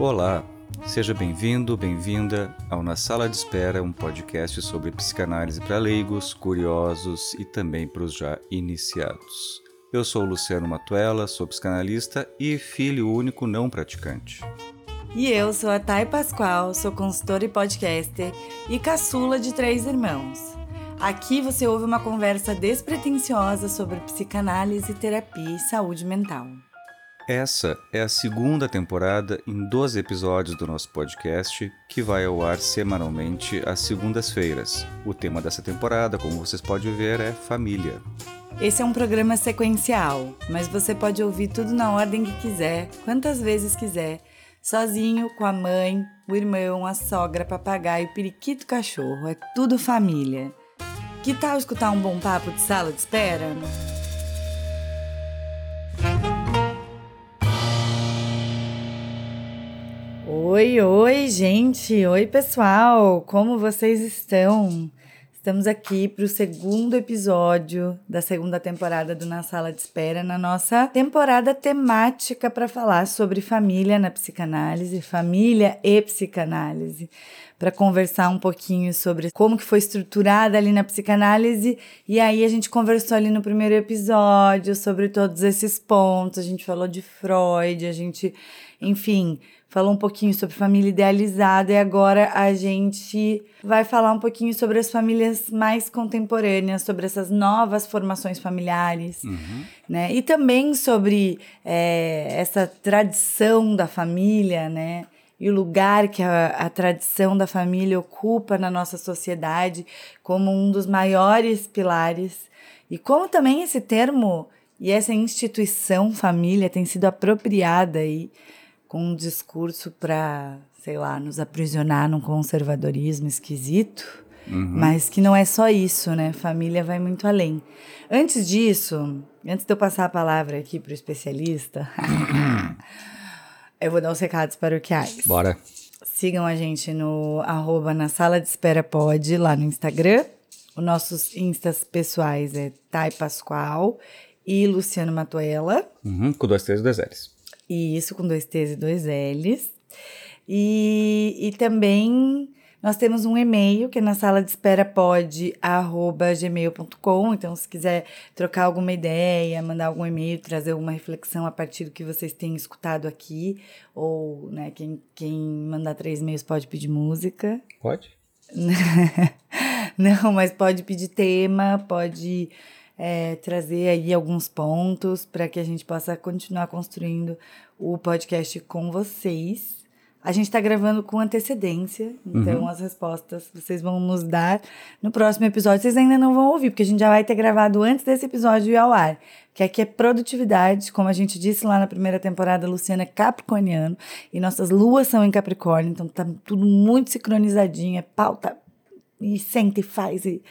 Olá, seja bem-vindo, bem-vinda ao Na Sala de Espera, um podcast sobre psicanálise para leigos, curiosos e também para os já iniciados. Eu sou Luciano Matuela, sou psicanalista e filho único não praticante. E eu sou a Thay Pascoal, sou consultora e podcaster e caçula de três irmãos. Aqui você ouve uma conversa despretensiosa sobre psicanálise, terapia e saúde mental. Essa é a segunda temporada em 12 episódios do nosso podcast, que vai ao ar semanalmente às segundas-feiras. O tema dessa temporada, como vocês podem ver, é família. Esse é um programa sequencial, mas você pode ouvir tudo na ordem que quiser, quantas vezes quiser, sozinho, com a mãe, o irmão, a sogra, papagaio, periquito, cachorro. É tudo família. Que tal escutar um bom papo de sala de espera? Oi, oi, gente! Oi, pessoal! Como vocês estão? Estamos aqui para o segundo episódio da segunda temporada do Na Sala de Espera, na nossa temporada temática para falar sobre família na psicanálise, família e psicanálise, para conversar um pouquinho sobre como que foi estruturada ali na psicanálise, e aí a gente conversou ali no primeiro episódio sobre todos esses pontos, a gente falou de Freud, a gente, enfim, falou um pouquinho sobre família idealizada e agora a gente vai falar um pouquinho sobre as famílias mais contemporâneas, sobre essas novas formações familiares, uhum. né? E também sobre é, essa tradição da família, né? E o lugar que a, a tradição da família ocupa na nossa sociedade como um dos maiores pilares. E como também esse termo e essa instituição família tem sido apropriada aí com um discurso para, sei lá, nos aprisionar num conservadorismo esquisito, uhum. mas que não é só isso, né? Família vai muito além. Antes disso, antes de eu passar a palavra aqui para o especialista, eu vou dar os recados paroquiais. Bora. Sigam a gente no arroba na sala de espera pode lá no Instagram. Os nossos instas pessoais é Thay Pascoal e Luciano Matuela. Uhum, com dois e dois L's. E isso com dois T's e dois L's. E, e também nós temos um e-mail que é na sala de espera pode gmail.com. Então, se quiser trocar alguma ideia, mandar algum e-mail, trazer alguma reflexão a partir do que vocês têm escutado aqui, ou né, quem, quem mandar três e-mails pode pedir música. Pode? Não, mas pode pedir tema, pode é, trazer aí alguns pontos para que a gente possa continuar construindo o podcast com vocês. A gente está gravando com antecedência, então uhum. as respostas vocês vão nos dar no próximo episódio. Vocês ainda não vão ouvir, porque a gente já vai ter gravado antes desse episódio ir ao ar. Que aqui é produtividade, como a gente disse lá na primeira temporada, Luciana é capricorniano e nossas luas são em Capricórnio, então tá tudo muito sincronizadinho, é pauta e sente e faz e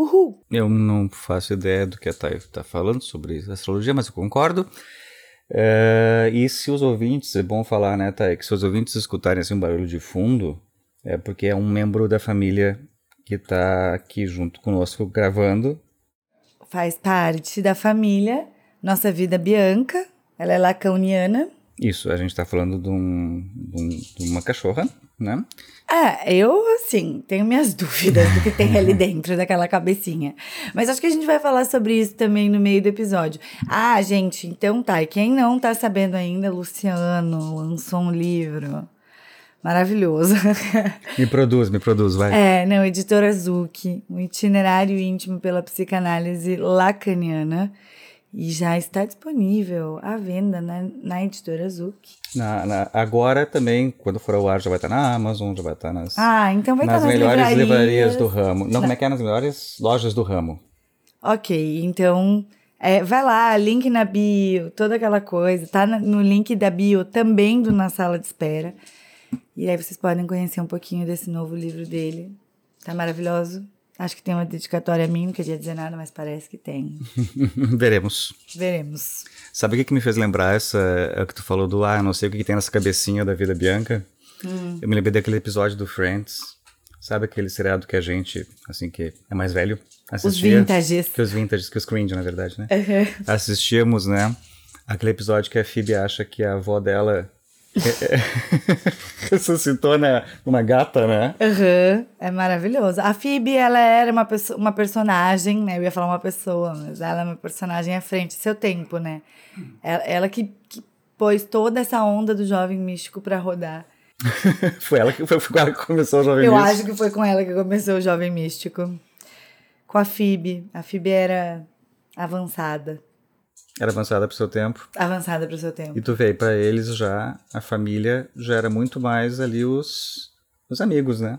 uhul. Eu não faço ideia do que a Thay está falando sobre astrologia, mas eu concordo. É, e se os ouvintes, é bom falar, né, Thay, que se os ouvintes escutarem assim um barulho de fundo, é porque é um membro da família que está aqui junto conosco gravando. Faz parte da família, nossa vida Bianca, ela é lacaniana. Isso, a gente está falando de, um, de, um, de uma cachorra, né? É, eu, assim, tenho minhas dúvidas do que tem ali dentro daquela cabecinha. Mas acho que a gente vai falar sobre isso também no meio do episódio. Ah, gente, então tá. E quem não tá sabendo ainda, Luciano lançou um livro maravilhoso. Me produz, me produz, vai. É, não, editora Zuki, um itinerário íntimo pela psicanálise lacaniana. E já está disponível à venda na, na editora Zuc. Na, na, agora também, quando for ao ar, já vai estar na Amazon, já vai estar nas, ah, então vai nas, estar nas melhores livrarias. livrarias do ramo. Não, como é que é? Nas melhores lojas do ramo. Ok, então é, vai lá, link na bio, toda aquela coisa. Tá no link da bio também do Na Sala de Espera. E aí vocês podem conhecer um pouquinho desse novo livro dele. Tá maravilhoso. Acho que tem uma dedicatória a mim, não queria dizer nada, mas parece que tem. Veremos. Veremos. Sabe o que, que me fez lembrar essa, é o que tu falou do, ah, não sei o que, que tem nessa cabecinha da vida Bianca? Hum. Eu me lembrei daquele episódio do Friends. Sabe aquele seriado que a gente, assim, que é mais velho, assistia? Os vintages. Que os vintages, que os cringe, na verdade, né? Uhum. Assistíamos, né? Aquele episódio que a Phoebe acha que a avó dela Ressuscitou né, uma gata, né? Uhum, é maravilhoso. A Phoebe, ela era uma, uma personagem, né? Eu ia falar uma pessoa, mas ela é uma personagem à frente do seu tempo, né? Ela, ela que, que pôs toda essa onda do jovem místico para rodar. foi, ela que, foi, foi ela que começou o Jovem Eu Místico. acho que foi com ela que começou o Jovem Místico. Com a Phoebe. A Phoebe era avançada. Era avançada pro seu tempo. Avançada pro seu tempo. E tu veio para eles já, a família já era muito mais ali os, os amigos, né?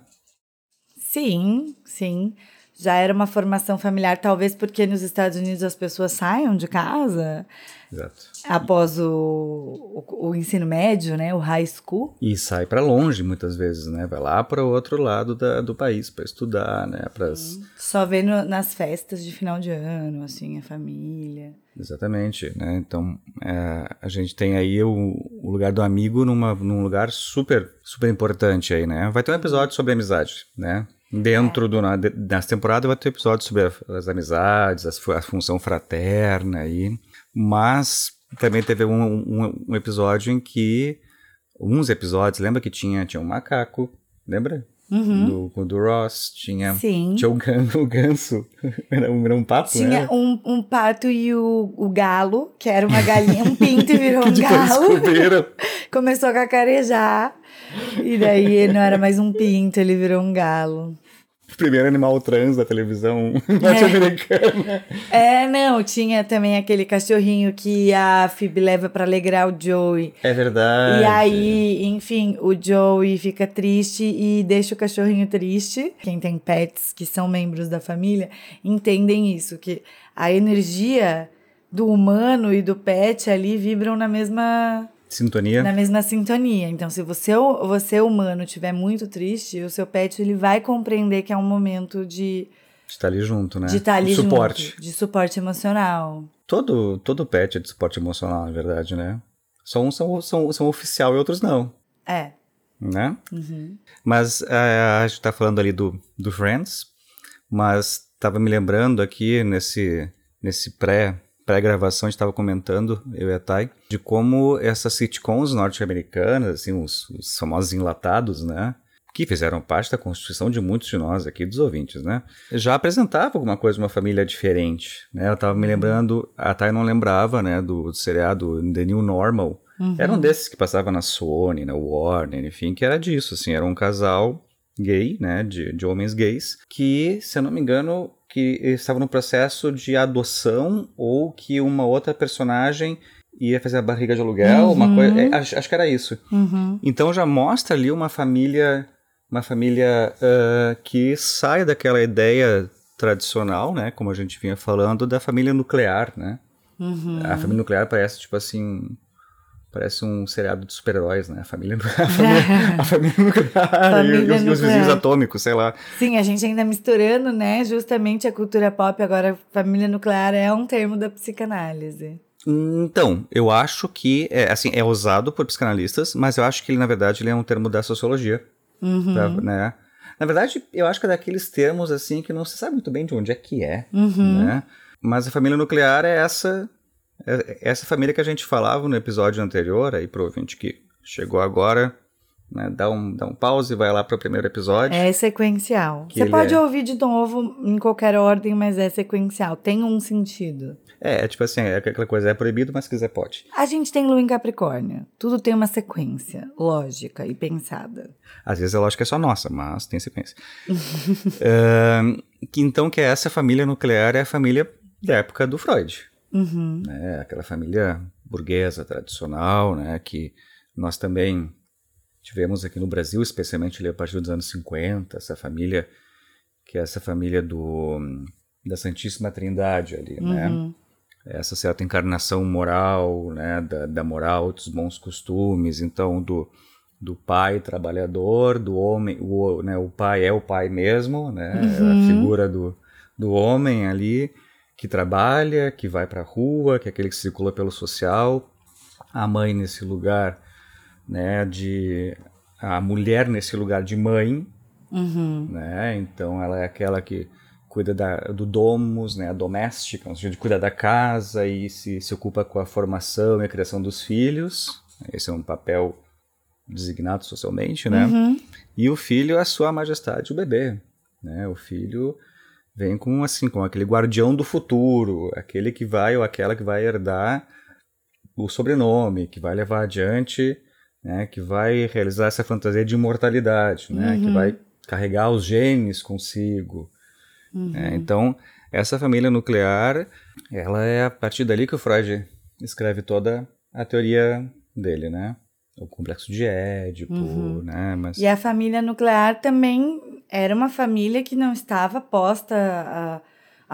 Sim, sim. Já era uma formação familiar, talvez porque nos Estados Unidos as pessoas saiam de casa Exato. após o, o, o ensino médio, né? O high school. E sai para longe muitas vezes, né? Vai lá para o outro lado da, do país para estudar, né? Pras... Só vê no, nas festas de final de ano, assim, a família. Exatamente, né? Então é, a gente tem aí o, o, lugar do amigo numa, num lugar super, super importante aí, né? Vai ter um episódio sobre amizade, né? Dentro é. do na, nessa temporada vai ter episódio sobre as amizades, as, a função fraterna aí, mas também teve um, um, um, episódio em que uns episódios, lembra que tinha tinha um macaco, lembra? Uhum. Do, do Ross, tinha, Sim. tinha o, gan, o ganso, era um, era um pato, Tinha né? um, um pato e o, o galo, que era uma galinha, um pinto e virou um galo. Começou a cacarejar. E daí ele não era mais um pinto, ele virou um galo. Primeiro animal trans da televisão norte-americana. É, não, tinha também aquele cachorrinho que a Phoebe leva para alegrar o Joey. É verdade. E aí, enfim, o Joey fica triste e deixa o cachorrinho triste. Quem tem pets que são membros da família entendem isso, que a energia do humano e do pet ali vibram na mesma Sintonia. na mesma sintonia. Então, se você, você humano estiver muito triste, o seu pet ele vai compreender que é um momento de de estar ali junto, né? de estar ali de suporte. junto, de suporte emocional. Todo todo pet é de suporte emocional, na verdade, né? Só uns são, são, são oficial e outros não, É. né? Uhum. Mas é, a gente tá falando ali do, do Friends, mas tava me lembrando aqui nesse, nesse pré pré-gravação, a gente estava comentando, eu e a Thay, de como essas sitcoms norte-americanas, assim, os, os famosos enlatados, né? Que fizeram parte da constituição de muitos de nós aqui, dos ouvintes, né? Já apresentava alguma coisa de uma família diferente, né? Eu tava me lembrando, a Thay não lembrava, né, do, do seriado The New Normal. Uhum. Era um desses que passava na Sony, na Warner, enfim, que era disso, assim, era um casal gay, né, de, de homens gays, que, se eu não me engano, que estava no processo de adoção ou que uma outra personagem ia fazer a barriga de aluguel, Uhum. uma coisa, é, acho, acho que era isso. Uhum. Então já mostra ali uma família, uma família ah, que sai daquela ideia tradicional, né, como a gente vinha falando, da família nuclear, né? Uhum. A família nuclear parece tipo assim, parece um seriado de super-heróis, né? A família, a família, a família nuclear Família e, os, e os nuclear. vizinhos atômicos, sei lá. Sim, a gente ainda misturando, né, justamente a cultura pop, agora família nuclear é um termo da psicanálise. Então, eu acho que é, assim, é usado por psicanalistas, mas eu acho que ele, na verdade, ele é um termo da sociologia. Uhum. pra- né? Na verdade, eu acho que é daqueles termos assim que não se sabe muito bem de onde é que é. Uhum. Né? Mas a família nuclear é essa, essa família que a gente falava no episódio anterior, aí pro ouvinte que chegou agora, né? Dá um, dá um pause e vai lá pro primeiro episódio. É sequencial. Que Você pode é- ouvir de novo em qualquer ordem, mas é sequencial. Tem um sentido. É, é tipo assim, é aquela coisa, é proibido, mas se quiser pode. A gente tem lua em Capricórnio. Tudo tem uma sequência lógica e pensada. Às vezes a lógica é só nossa, mas tem sequência. Então que essa família nuclear é a família da época do Freud, Uhum. né? Aquela família burguesa tradicional, né? Que nós também tivemos aqui no Brasil, especialmente a partir dos anos 50, essa família que é essa família do da Santíssima Trindade ali, né? Uhum. essa certa encarnação moral, né, da, da moral, dos bons costumes, então do, do pai trabalhador, do homem, o, né, o pai é o pai mesmo, né, é a figura do, do homem ali que trabalha, que vai para a rua, que é aquele que circula pelo social, a mãe nesse lugar, né, de a mulher nesse lugar de mãe, Uhum. né? Então ela é aquela que cuida da, do domus, né? A doméstica, no sentido de cuidar da casa e se, se ocupa com a formação e a criação dos filhos. Esse é um papel designado socialmente, né? Uhum. E o filho é a sua majestade, o bebê, né? O filho vem com assim, com aquele guardião do futuro, aquele que vai ou aquela que vai herdar o sobrenome, que vai levar adiante, né? Que vai realizar essa fantasia de imortalidade, né? Que vai carregar os genes consigo. né? então, essa família nuclear, ela é a partir dali que o Freud escreve toda a teoria dele, né? O complexo de Édipo, né? Mas E a família nuclear também era uma família que não estava posta há,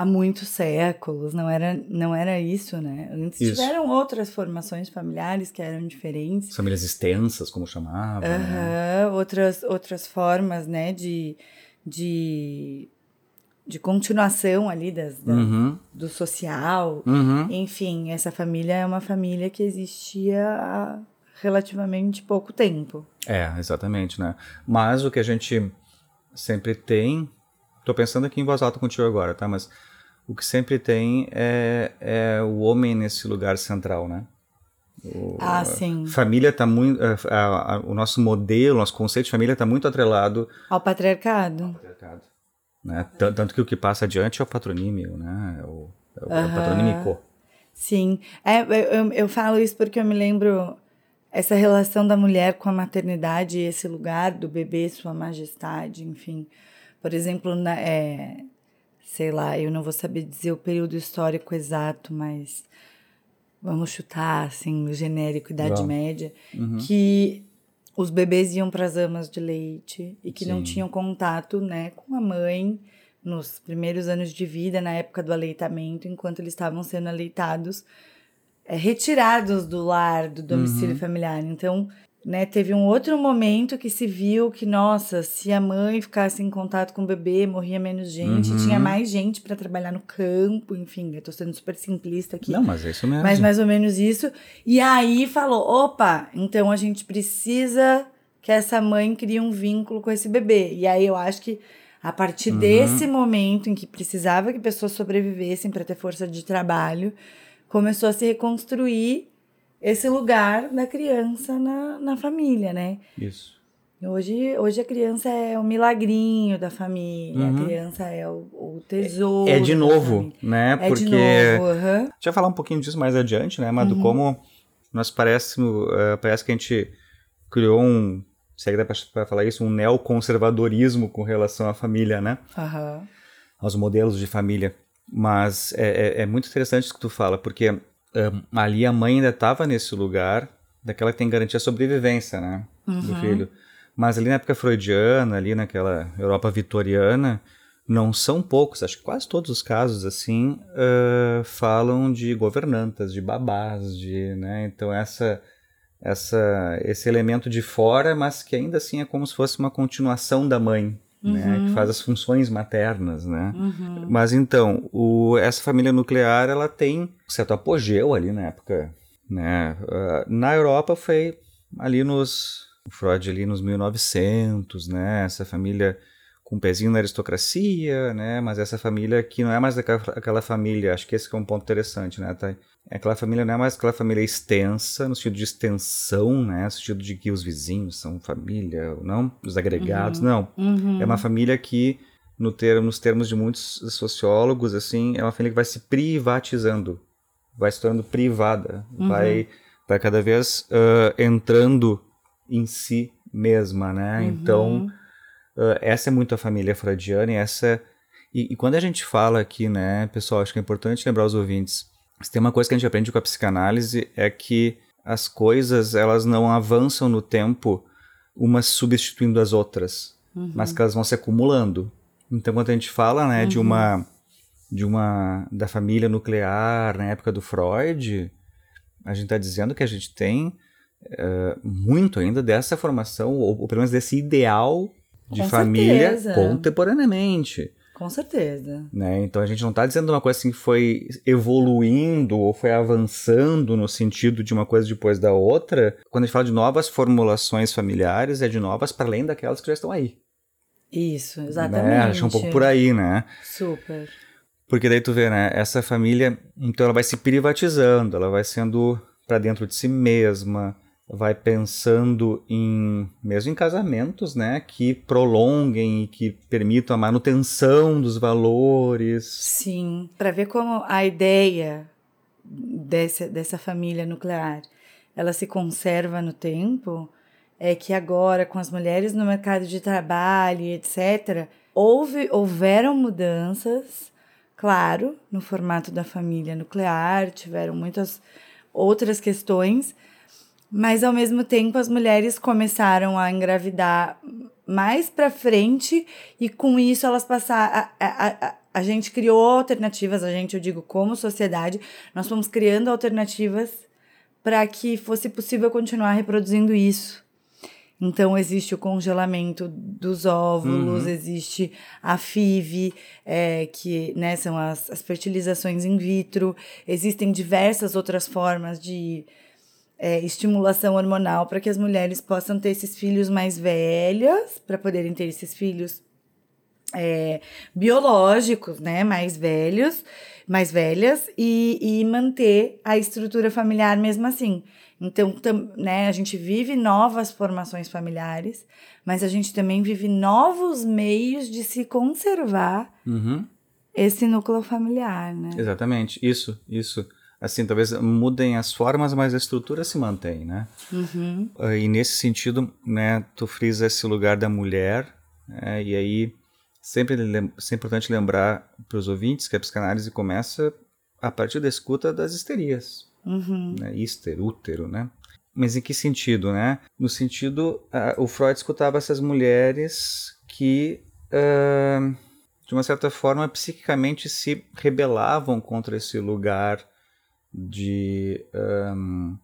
há muitos séculos, não era, não era isso, né? Antes Isso. tiveram outras formações familiares que eram diferentes. as famílias extensas, como chamava, né? Outras, outras formas, né, de, de, de continuação ali das, da- Uhum, do social. uhum. Enfim, essa família é uma família que existia há relativamente pouco tempo. É, exatamente, né? Mas o que a gente sempre tem, tô pensando aqui em voz alta contigo agora, tá? Mas o que sempre tem é, é o homem nesse lugar central, né? O- Ah, sim. Família tá muito, a- a- o nosso modelo, nosso conceito de família está muito atrelado Ao patriarcado. patriarcado, né? Tan- Tanto que o que passa adiante é o patronímio, né? É o, é o, é o patronímico. Sim. É, eu, eu- eu falo isso porque eu me lembro essa relação da mulher com a maternidade, esse lugar do bebê, sua majestade, enfim. Por exemplo, na, é, sei lá, eu não vou saber dizer o período histórico exato, mas vamos chutar, assim, no genérico Idade. Média, que os bebês iam para as amas de leite e que não Sim. tinham contato, né, com a mãe nos primeiros anos de vida, na época do aleitamento, enquanto eles estavam sendo aleitados, retirados do lar, do domicílio familiar. Então, né, teve um outro momento que se viu que, nossa, se a mãe ficasse em contato com o bebê, morria menos gente, Uhum. tinha mais gente para trabalhar no campo, enfim, eu tô sendo super simplista aqui. Não, mas é isso mesmo. Mas mais ou menos isso. E aí falou: opa, então a gente precisa que essa mãe crie um vínculo com esse bebê. E aí eu acho que a partir Uhum. desse momento em que precisava que pessoas sobrevivessem para ter força de trabalho, começou a se reconstruir esse lugar da criança na, na família, né? Isso. Hoje, hoje a criança é o milagrinho da família, Uhum. a criança é o, o tesouro. É de da novo, família. né? É Porque de novo, aham. A gente vai falar um pouquinho disso mais adiante, né? Uhum. Mas do como nós parece, eh, parece que a gente criou um, se é que dá para falar isso, um neoconservadorismo com relação à família, né? aham. Aos modelos de família. Mas é, é- é muito interessante isso que tu fala, porque eh, ali a mãe ainda estava nesse lugar daquela que tem garantia a sobrevivência, né? Do filho. Mas ali na época freudiana, ali naquela Europa vitoriana, não são poucos, acho que quase todos os casos assim eh, falam de governantas, de babás, de, né? Então essa essa esse elemento de fora, mas que ainda assim é como se fosse uma continuação da mãe, né? Que faz as funções maternas, né? Mas então o, essa família nuclear ela tem um certo apogeu ali na época, né? Ah, na Europa foi ali nos Freud ali nos 1900, né? Essa família com um pezinho na aristocracia, né? Mas essa família que não é mais aquela, aquela família, acho que esse que é um ponto interessante, né? Tá? Aquela família não é mais aquela família extensa, no sentido de extensão, né? No sentido de que os vizinhos são família, não? Os agregados, não. Uhum. É uma família que, no termo, nos termos de muitos sociólogos, assim, é uma família que vai se privatizando, vai se tornando privada, vai, vai cada vez ah, entrando em si mesma, né? Então, ah, essa é muito a família freudiana e essa... E, e quando a gente fala aqui, né, pessoal, acho que é importante lembrar os ouvintes, se tem uma coisa que a gente aprende com a psicanálise é que as coisas, elas não avançam no tempo umas substituindo as outras, mas que elas vão se acumulando. Então, quando a gente fala, né, de uma de uma da família nuclear na época do Freud, a gente está dizendo que a gente tem eh, muito ainda dessa formação, ou, ou pelo menos desse ideal de Com família certeza. contemporaneamente. Com certeza. Né? Então a gente não está dizendo uma coisa assim que foi evoluindo ou foi avançando no sentido de uma coisa depois da outra. Quando a gente fala de novas formulações familiares, é de novas para além daquelas que já estão aí. Isso, Né? exatamente. Acho um pouco por aí, né? Super. Porque daí tu vê, né? Essa família, então ela vai se privatizando, ela vai sendo para dentro de si mesma, vai pensando em mesmo em casamentos, né, que prolonguem e que permitam a manutenção dos valores. Sim, para ver como a ideia dessa, dessa família nuclear, ela se conserva no tempo, é que agora com as mulheres no mercado de trabalho, etc, houve houveram mudanças, claro, no formato da família nuclear, tiveram muitas outras questões, mas ao mesmo tempo as mulheres começaram a engravidar mais para frente e com isso elas passaram a, a, a, a gente criou alternativas, a gente eu digo como sociedade, nós fomos criando alternativas para que fosse possível continuar reproduzindo isso. Então, existe o congelamento dos óvulos, uhum. existe a FIV, é, que né, são as, as fertilizações in vitro, existem diversas outras formas de é, estimulação hormonal para que as mulheres possam ter esses filhos mais velhas, para poderem ter esses filhos é, biológicos, né, mais velhos, mais velhas, e, e manter a estrutura familiar mesmo assim. Então, tam, né, a gente vive novas formações familiares, mas a gente também vive novos meios de se conservar uhum. esse núcleo familiar, né? Exatamente, isso, isso assim, talvez mudem as formas, mas a estrutura se mantém, né? Uhum. E nesse sentido, né, tu frisa esse lugar da mulher, né, e aí sempre, sempre é importante lembrar para os ouvintes que a psicanálise começa a partir da escuta das histerias, uhum. né, íster, útero, né? Mas em que sentido, né? No sentido, uh, o Freud escutava essas mulheres que, uh, de uma certa forma, psiquicamente se rebelavam contra esse lugar de, um,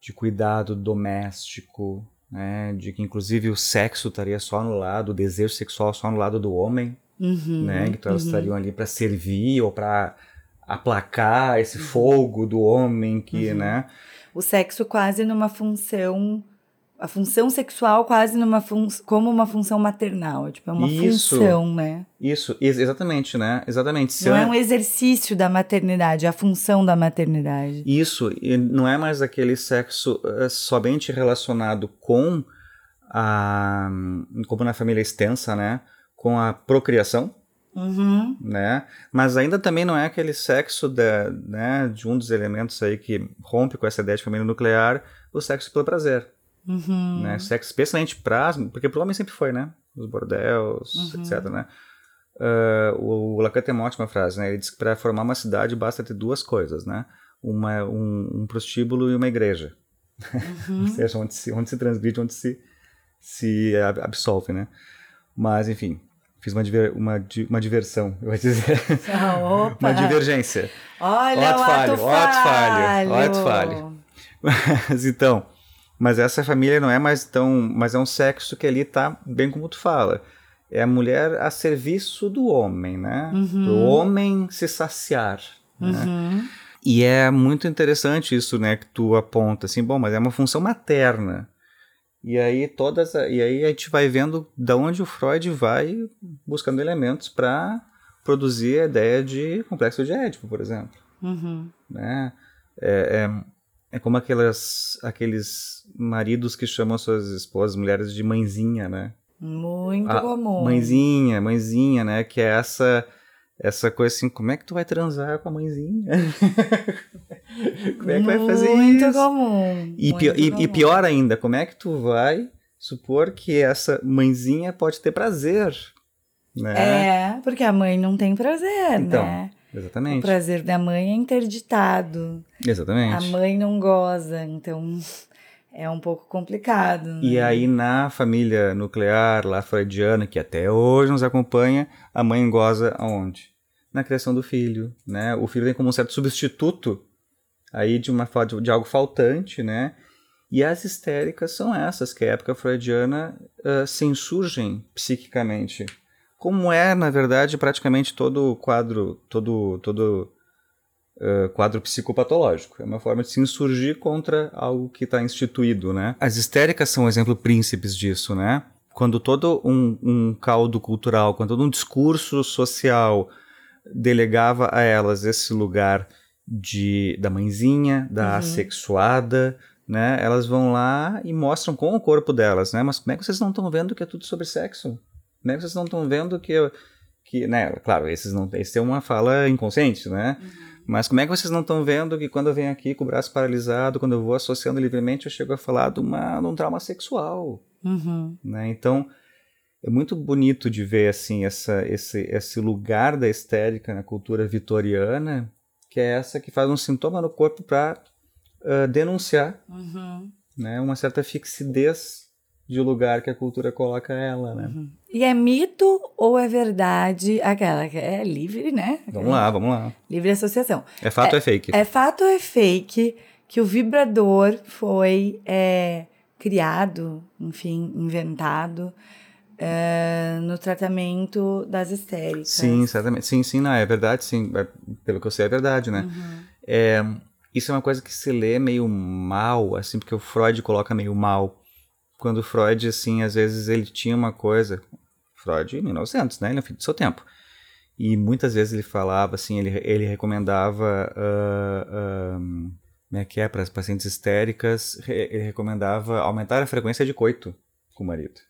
de cuidado doméstico, né? de que inclusive o sexo estaria só no lado, o desejo sexual só no lado do homem, uhum, né? então elas uhum. estariam ali para servir ou para aplacar esse uhum. fogo do homem que, uhum. né? O sexo quase numa função a função sexual quase numa fun como uma função maternal, tipo, é uma isso, função, né? Isso, exatamente, né? Exatamente. Se não é um exercício da maternidade, é a função da maternidade. Isso, e não é mais aquele sexo uh, somente relacionado com a como na família extensa, né? Com a procriação, Uhum. né? Mas ainda também não é aquele sexo da, né, de um dos elementos aí que rompe com essa ideia de família nuclear, o sexo pelo prazer. Uhum. Né? Sexo especialmente pra... Porque pro homem sempre foi, né? Os bordéis, uhum. etc, né? Uh, o, Lacan tem uma ótima frase, né? Ele diz que para formar uma cidade basta ter duas coisas, né? Uma, um, um prostíbulo e uma igreja. Uhum. Ou seja, onde se, onde se transmite, onde se, se absolve, né? Mas, enfim, fiz uma, diver, uma, uma diversão, eu vou dizer. Ah, uma divergência. Olha, o ato falho, falho, o ato falho, o ato falho. Mas então, mas essa família não é mais tão. Mas é um sexo que ali tá bem como tu fala. É a mulher a serviço do homem, né? Uhum. O homem se saciar. Uhum. Né? E é muito interessante isso, né? Que tu aponta assim, bom, mas é uma função materna. E aí todas, e aí a gente vai vendo da onde o Freud vai buscando elementos para produzir a ideia de complexo de Édipo, por exemplo. Uhum. Né? É, é, é como aquelas, aqueles maridos que chamam suas esposas, mulheres, de mãezinha, né? Muito a, comum. Mãezinha, mãezinha, né? Que é essa essa coisa assim, como é que tu vai transar com a mãezinha? como é que vai fazer Muito isso? Comum. E, Muito pior, comum. E, e pior ainda, como é que tu vai supor que essa mãezinha pode ter prazer? Né? É, porque a mãe não tem prazer, então, né? Exatamente. O prazer da mãe é interditado. Exatamente. A mãe não goza, então é um pouco complicado. Né? E aí, na família nuclear lá freudiana, que até hoje nos acompanha, a mãe goza aonde? Na criação do filho, né? O filho vem como um certo substituto aí de uma de algo faltante, né? E as histéricas são essas que a época freudiana uh, se insurgem psiquicamente. Como é, na verdade, praticamente todo o quadro, todo, todo uh, quadro psicopatológico. É uma forma de se insurgir contra algo que está instituído, né? As histéricas são um exemplo príncipes disso, né? Quando todo um, um caldo cultural, quando todo um discurso social delegava a elas esse lugar de, da mãezinha, da uhum. assexuada, né? Elas vão lá e mostram com o corpo delas, né? Mas como é que vocês não estão vendo que é tudo sobre sexo? Como é que vocês não estão vendo que, que, né? Claro, esses não, esse é uma fala inconsciente, né? Uhum. Mas como é que vocês não estão vendo que quando eu venho aqui com o braço paralisado, quando eu vou associando livremente, eu chego a falar de, uma, de um trauma sexual, uhum. né? Então é muito bonito de ver assim essa, esse, esse lugar da estética na cultura vitoriana, que é essa que faz um sintoma no corpo para uh, denunciar uhum. né, uma certa fixidez de lugar que a cultura coloca ela, né? Uhum. E é mito ou é verdade aquela que é livre, né? Vamos lá, vamos lá. Livre associação. É fato é, ou é fake? É fato ou é fake que o vibrador foi é, criado, enfim, inventado é, no tratamento das histéricas. Sim, certamente. Sim, sim, não, é verdade, sim. É, pelo que eu sei, é verdade, né? Uhum. É, isso é uma coisa que se lê meio mal, assim, porque o Freud coloca meio mal. Quando Freud, assim, às vezes ele tinha uma coisa. Freud, em 1900, né? É filho do seu tempo. E muitas vezes ele falava, assim, ele, ele recomendava. Uh, uh, como é que é? Para as pacientes histéricas, ele recomendava aumentar a frequência de coito com o marido.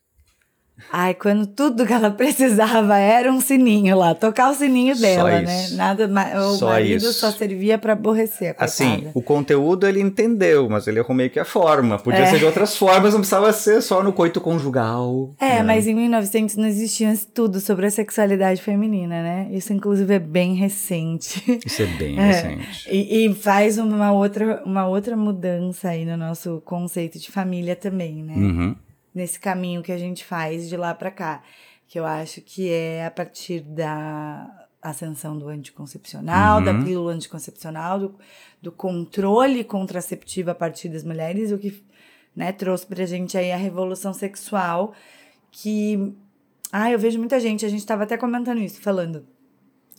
Ai, quando tudo que ela precisava era um sininho lá, tocar o sininho dela, né? Nada, o só marido isso. só servia para aborrecer. A assim, o conteúdo ele entendeu, mas ele errou meio que a forma. Podia é. ser de outras formas, não precisava ser só no coito conjugal. É, né? mas em 1900 não existia estudo sobre a sexualidade feminina, né? Isso inclusive é bem recente. Isso é bem é. recente. E, e, faz uma outra, uma outra mudança aí no nosso conceito de família também, né? Uhum nesse caminho que a gente faz de lá para cá, que eu acho que é a partir da ascensão do anticoncepcional, uhum. da pílula anticoncepcional, do, do controle contraceptivo a partir das mulheres, o que né, trouxe pra gente aí a revolução sexual, que... Ah, eu vejo muita gente, a gente estava até comentando isso, falando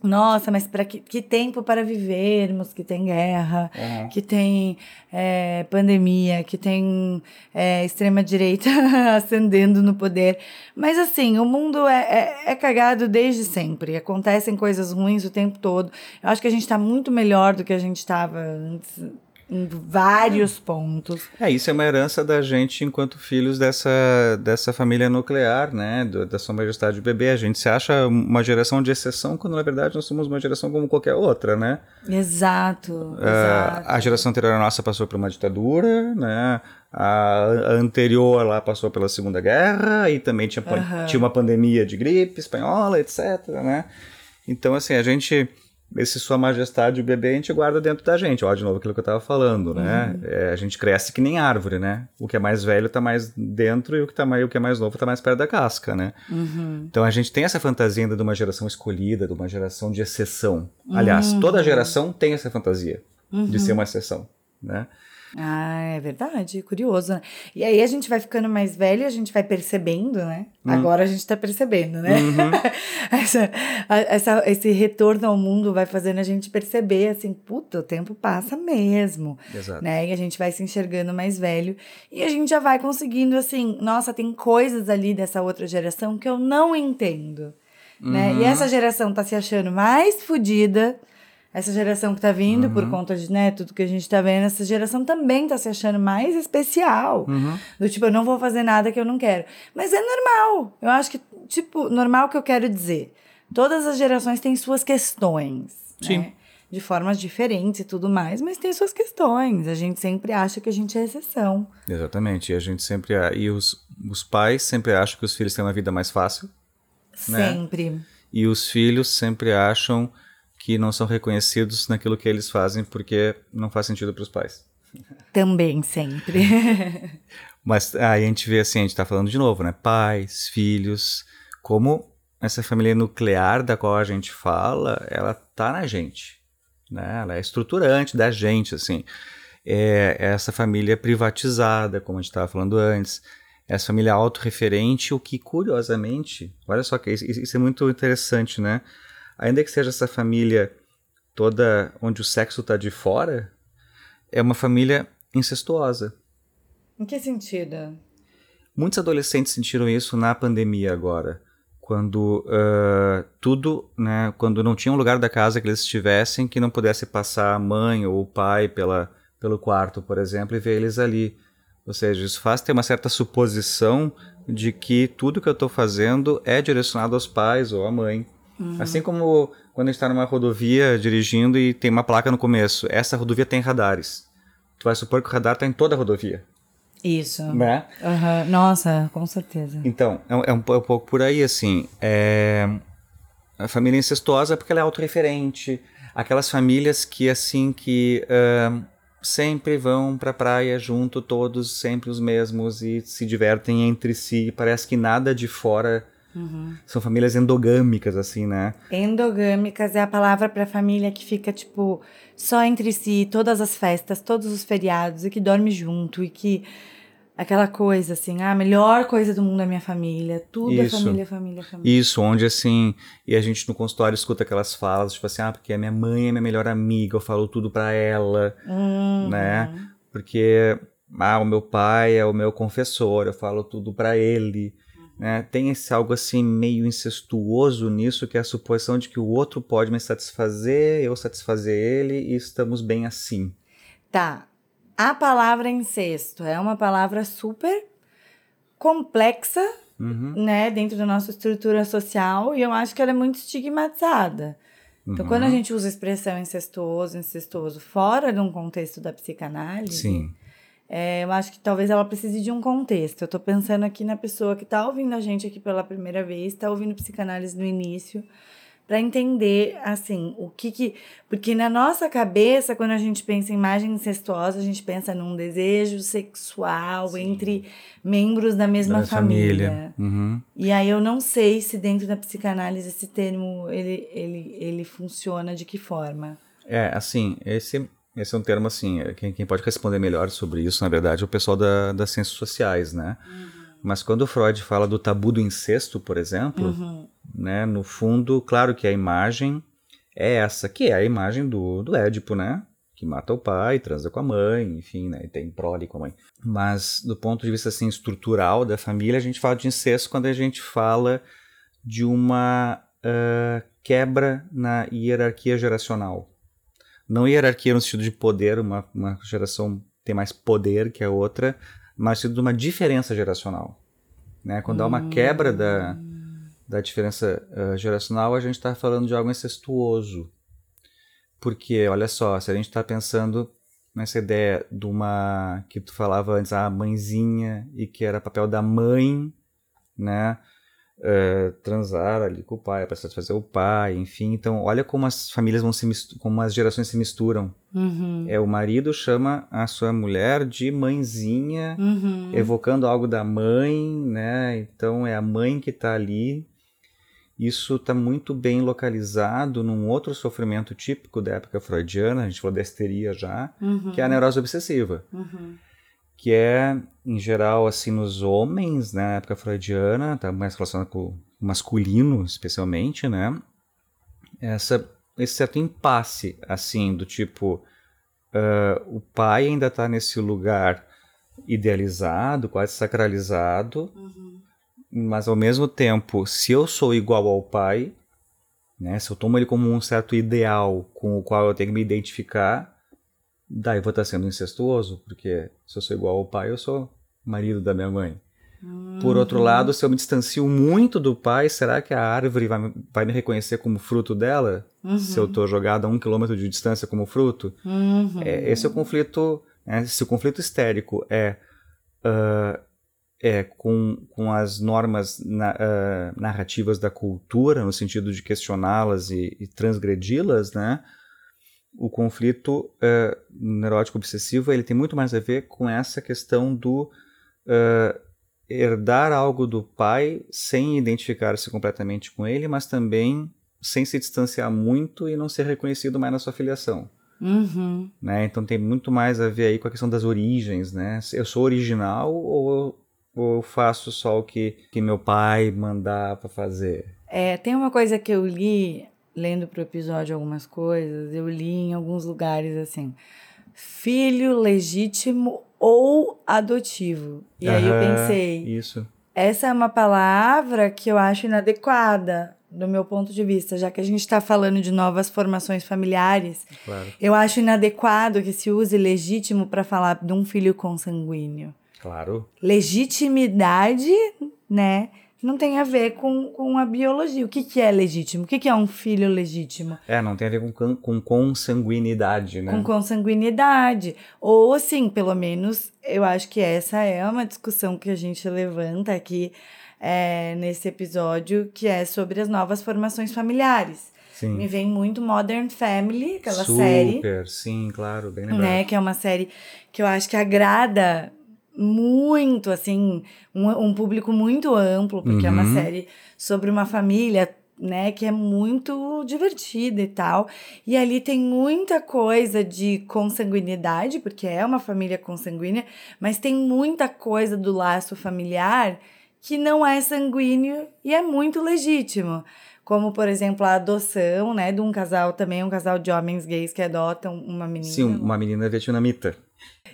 nossa, mas para que, que, tempo para vivermos? Que tem guerra, uhum. que tem é, pandemia, que tem é, extrema direita ascendendo no poder. Mas assim, o mundo é, é, é, cagado desde sempre. Acontecem coisas ruins o tempo todo. Eu acho que a gente está muito melhor do que a gente estava antes em vários pontos. É, isso é uma herança da gente enquanto filhos dessa, dessa família nuclear, né, do, da sua majestade bebê. A gente se acha uma geração de exceção, quando na verdade nós somos uma geração como qualquer outra, né? Exato, uh, exato. A geração anterior à nossa passou por uma ditadura, né? A, a anterior lá passou pela Segunda Guerra e também tinha, uhum. tinha uma pandemia de gripe espanhola, etc, né? Então, assim, a gente esse Sua Majestade o bebê a gente guarda dentro da gente. Ó, de novo aquilo que eu estava falando, né? Uhum. É, a gente cresce que nem árvore, né? O que é mais velho está mais dentro e o que, tá mais, o que é mais novo está mais perto da casca, né? Uhum. Então a gente tem essa fantasia ainda de uma geração escolhida, de uma geração de exceção. Aliás, toda uhum. geração tem essa fantasia de ser uhum. uma exceção, né? Ah, é verdade, curioso. Né? E aí a gente vai ficando mais velho, a gente vai percebendo, né? Hum. Agora a gente tá percebendo, né? Uhum. essa, essa, esse retorno ao mundo vai fazendo a gente perceber, assim, puta, o tempo passa mesmo. Exato. Né? E a gente vai se enxergando mais velho. E a gente já vai conseguindo, assim, nossa, tem coisas ali dessa outra geração que eu não entendo. Uhum. Né? E uhum. essa geração tá se achando mais fodida essa geração que tá vindo, uhum. por conta de né, tudo que a gente tá vendo, essa geração também tá se achando mais especial. Uhum. Do tipo, eu não vou fazer nada que eu não quero. Mas é normal. Eu acho que, tipo, normal que eu quero dizer. Todas as gerações têm suas questões. Sim. Né? De formas diferentes e tudo mais, mas tem suas questões. A gente sempre acha que a gente é exceção. Exatamente. E a gente sempre. E os, os pais sempre acham que os filhos têm uma vida mais fácil. Né? Sempre. Né? E os filhos sempre acham que não são reconhecidos naquilo que eles fazem porque não faz sentido para os pais. Também, sempre. Mas aí a gente vê assim, a gente está falando de novo, né? Pais, filhos, como essa família nuclear da qual a gente fala, ela tá na gente, né? Ela é estruturante da gente, assim. É essa família privatizada, como a gente estava falando antes, essa família autorreferente, o que curiosamente, olha só que isso, isso é muito interessante, né? Ainda que seja essa família toda onde o sexo está de fora, é uma família incestuosa. Em que sentido? Muitos adolescentes sentiram isso na pandemia agora, quando uh, tudo, né, quando não tinha um lugar da casa que eles estivessem que não pudesse passar a mãe ou o pai pela pelo quarto, por exemplo, e ver eles ali. Ou seja, isso faz ter uma certa suposição de que tudo que eu estou fazendo é direcionado aos pais ou à mãe. Uhum. Assim como quando a gente está numa rodovia dirigindo e tem uma placa no começo, essa rodovia tem radares. Tu vai supor que o radar está em toda a rodovia. Isso. Né? Uhum. Nossa, com certeza. Então, é um, é um, pouco por aí, assim. É... A família incestuosa é porque ela é autorreferente. Aquelas famílias que, assim, que uh, sempre vão pra praia junto, todos sempre os mesmos e se divertem entre si. Parece que nada de fora Uhum. São famílias endogâmicas, assim, né? Endogâmicas é a palavra para família que fica, tipo, só entre si, todas as festas, todos os feriados, e que dorme junto, e que. Aquela coisa, assim, ah, a melhor coisa do mundo é minha família, tudo é Isso. é família, família, família. Isso, onde assim, e a gente no consultório escuta aquelas falas, tipo assim, ah, porque a minha mãe é minha melhor amiga, eu falo tudo pra ela, uhum. né? Porque, ah, o meu pai é o meu confessor, eu falo tudo pra ele. Né? Tem esse algo assim meio incestuoso nisso, que é a suposição de que o outro pode me satisfazer, eu satisfazer ele e estamos bem assim. Tá. A palavra incesto é uma palavra super complexa, uhum. né, dentro da nossa estrutura social e eu acho que ela é muito estigmatizada. Então, uhum. quando a uhum. gente usa a expressão incestuoso, incestuoso fora de um contexto da psicanálise, Sim é, eu acho que talvez ela precise de um contexto. Eu estou pensando aqui na pessoa que está ouvindo a gente aqui pela primeira vez, está ouvindo psicanálise no início, para entender, assim, o que que... Porque na nossa cabeça, quando a gente pensa em imagem incestuosa, a gente pensa num desejo sexual Sim. entre membros da mesma da família. família. Uhum. E aí eu não sei se dentro da psicanálise esse termo, ele, ele, ele funciona de que forma. É, assim, esse esse é um termo assim, é, quem, quem pode responder melhor sobre isso, na verdade, é o pessoal da, das ciências sociais, né? Uhum. Mas quando o Freud fala do tabu do incesto, por exemplo, uhum. né, no fundo, claro que a imagem é essa, que é a imagem do, do Édipo, né? Que mata o pai, transa com a mãe, enfim, né? E tem prole com a mãe. Mas do ponto de vista assim estrutural da família, a gente fala de incesto quando a gente fala de uma uh, quebra na hierarquia geracional. Não hierarquia no sentido de poder, uma, uma geração tem mais poder que a outra, mas no sentido de uma diferença geracional. Né? Quando hum. há uma quebra da, da diferença uh, geracional, a gente está falando de algo incestuoso. Porque, olha só, se a gente está pensando nessa ideia de uma que tu falava antes, a mãezinha, e que era papel da mãe, né? Uh, transar ali com o pai, para satisfazer o pai, enfim. Então, olha como as famílias vão se como as gerações se misturam. Uhum. É o marido chama a sua mulher de mãezinha, uhum. evocando algo da mãe, né? Então é a mãe que está ali. Isso está muito bem localizado num outro sofrimento típico da época freudiana, a gente falou da histeria já, uhum. que é a neurose obsessiva. Uhum que é, em geral, assim, nos homens, né, na época freudiana, tá mais relacionado com o masculino, especialmente, né, essa, esse certo impasse, assim, do tipo, uh, o pai ainda está nesse lugar idealizado, quase sacralizado, uhum. mas ao mesmo tempo, se eu sou igual ao pai, né, se eu tomo ele como um certo ideal com o qual eu tenho que me identificar, daí vou estar sendo incestuoso, porque se eu sou igual ao pai, eu sou marido da minha mãe. Uhum. Por outro uhum. lado, se eu me distancio muito do pai, será que a árvore vai, vai me reconhecer como fruto dela? Uhum. Se eu estou jogado a um quilômetro de distância como fruto? Uhum. É, esse é o conflito. Né? Se o conflito histérico é, uh, é com, com as normas na, uh, narrativas da cultura, no sentido de questioná-las e, e transgredi-las, né? O conflito uh, neurótico obsessivo ele tem muito mais a ver com essa questão do uh, herdar algo do pai sem identificar-se completamente com ele, mas também sem se distanciar muito e não ser reconhecido mais na sua filiação. Uhum. Né? Então tem muito mais a ver aí com a questão das origens, né? Eu sou original ou, ou eu faço só o que, que meu pai mandar para fazer? É, tem uma coisa que eu li lendo pro episódio algumas coisas, eu li em alguns lugares assim: filho legítimo ou adotivo. E aí eu pensei, isso. Essa é uma palavra que eu acho inadequada do meu ponto de vista, já que a gente está falando de novas formações familiares, Claro. eu acho inadequado que se use legítimo para falar de um filho consanguíneo. Claro. Legitimidade, né? Não tem a ver com, com a biologia. O que, que é legítimo? O que, que é um filho legítimo? É, não tem a ver com, com consanguinidade, né? Com consanguinidade. Ou, assim, pelo menos, eu acho que essa é uma discussão que a gente levanta aqui é, nesse episódio, que é sobre as novas formações familiares. Sim. Me vem muito Modern Family, aquela série, Super, sim, claro, bem lembrado. né? Que é uma série que eu acho que agrada muito, assim, um, um público muito amplo, porque é uma Uhum. série sobre uma família, né, que é muito divertida e tal. E ali tem muita coisa de consanguinidade, porque é uma família consanguínea, mas tem muita coisa do laço familiar que não é sanguíneo e é muito legítimo. Como, por exemplo, a adoção, né, de um casal também, um casal de homens gays que adotam uma menina. Sim, uma menina vietnamita.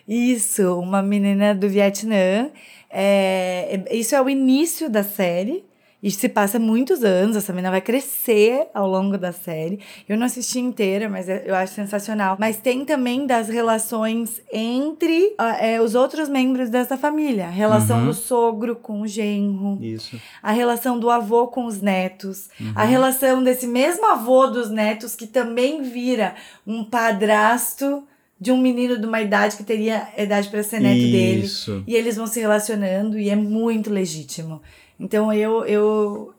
Isso, uma menina do Vietnã. É, isso é o início da série. E se passa muitos anos, essa menina vai crescer ao longo da série. Eu não assisti inteira, mas é- eu acho sensacional. Mas tem também das relações entre é, os outros membros dessa família. A relação Uhum. do sogro com o genro Isso. a relação do avô com os netos, a relação desse mesmo avô dos netos que também vira um padrasto de um menino de uma idade que teria idade para ser neto dele. Isso. E eles vão se relacionando e é muito legítimo. Então eu eu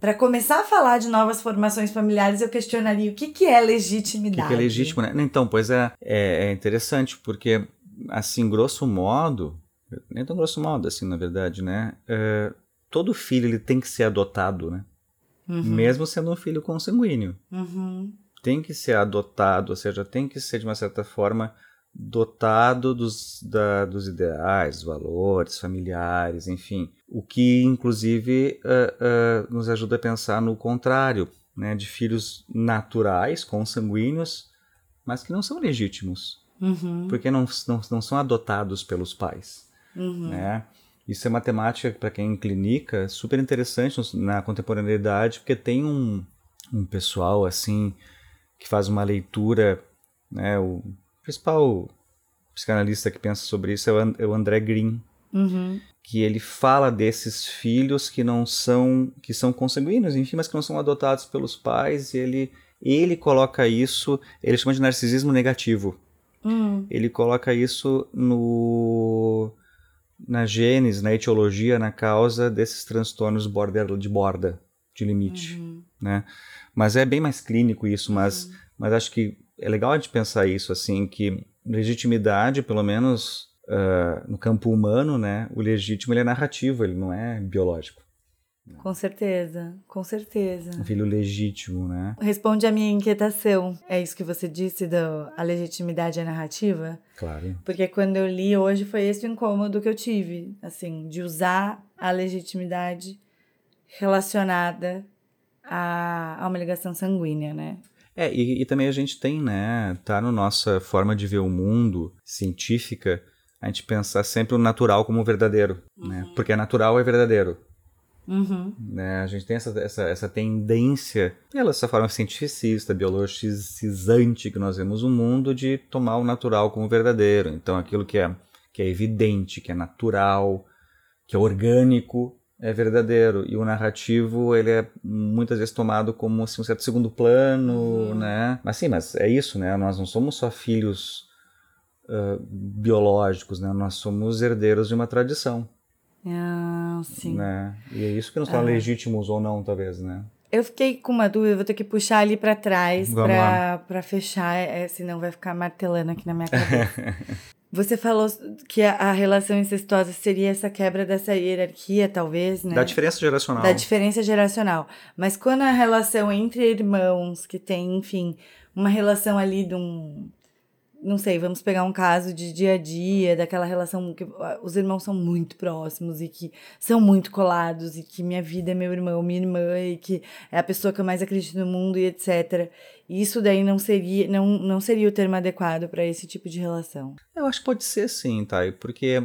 para começar a falar de novas formações familiares, eu questionaria o que, que é O legitimidade. que, que é legítimo, né? Então, pois é, é, é interessante, porque, assim, grosso modo, nem tão grosso modo, assim, na verdade, né? É, todo filho ele tem que ser adotado, né? Mesmo sendo um filho consanguíneo. Uhum. Tem que ser adotado, ou seja, tem que ser, de uma certa forma, dotado dos, da- dos ideais, valores familiares, enfim. O que, inclusive, ah, ah, nos ajuda a pensar no contrário, né? De filhos naturais, consanguíneos, mas que não são legítimos, Uhum. porque não, não, não são adotados pelos pais, Uhum. né? Isso é uma temática, para quem clinica, super interessante na contemporaneidade, porque tem um, um pessoal, assim, que faz uma leitura, né? O principal psicanalista que pensa sobre isso é o é o André Green, Uhum. que ele fala desses filhos que não são que são consanguíneos, enfim, mas que não são adotados pelos pais, e ele ele coloca isso, ele chama de narcisismo negativo. Uhum. Ele coloca isso no na gênese, na etiologia, na causa desses transtornos border, de borda, de limite, Uhum. né? Mas é bem mais clínico isso, mas mas acho que é legal a gente pensar isso assim que legitimidade, pelo menos ah, no campo humano, né? O legítimo ele é narrativo, ele não é biológico. Com certeza, com certeza. Um filho legítimo, né? Responde a minha inquietação. É isso que você disse da a legitimidade é narrativa? Claro. Porque quando eu li hoje foi esse o incômodo que eu tive, assim, de usar a legitimidade relacionada a, a uma ligação sanguínea, né? É, e, e também a gente tem, né? Tá na nossa forma de ver o mundo científica, a gente pensar sempre o natural como verdadeiro, né? Porque é natural é verdadeiro. Uhum. né? A gente tem essa, essa, essa tendência, pela essa forma cientificista, biologicizante que nós vemos o mundo, de tomar o natural como verdadeiro. Então, aquilo que é, que é evidente, que é natural, que é orgânico, é verdadeiro. E o narrativo, ele é muitas vezes tomado como assim, um certo segundo plano, né? Mas sim, mas é isso, né? Nós não somos só filhos ah, biológicos, né? Nós somos herdeiros de uma tradição, Ah, sim. né? E é isso que nos torna legítimos ou não, talvez, né? Eu fiquei com uma dúvida, vou ter que puxar ali pra trás pra fechar, é, senão vai ficar martelando aqui na minha cabeça. Você falou que a, a relação incestuosa seria essa quebra dessa hierarquia, talvez, né? Da diferença geracional. Da diferença geracional. Mas quando a relação entre irmãos, que tem, enfim, uma relação ali de um. Não sei, vamos pegar um caso de dia a dia, daquela relação que ah, os irmãos são muito próximos e que são muito colados, e que minha vida é meu irmão, minha irmã, e que é a pessoa que eu mais acredito no mundo, e etc. Isso daí não seria, não, não seria o termo adequado para esse tipo de relação. Eu acho que pode ser sim, Thay, porque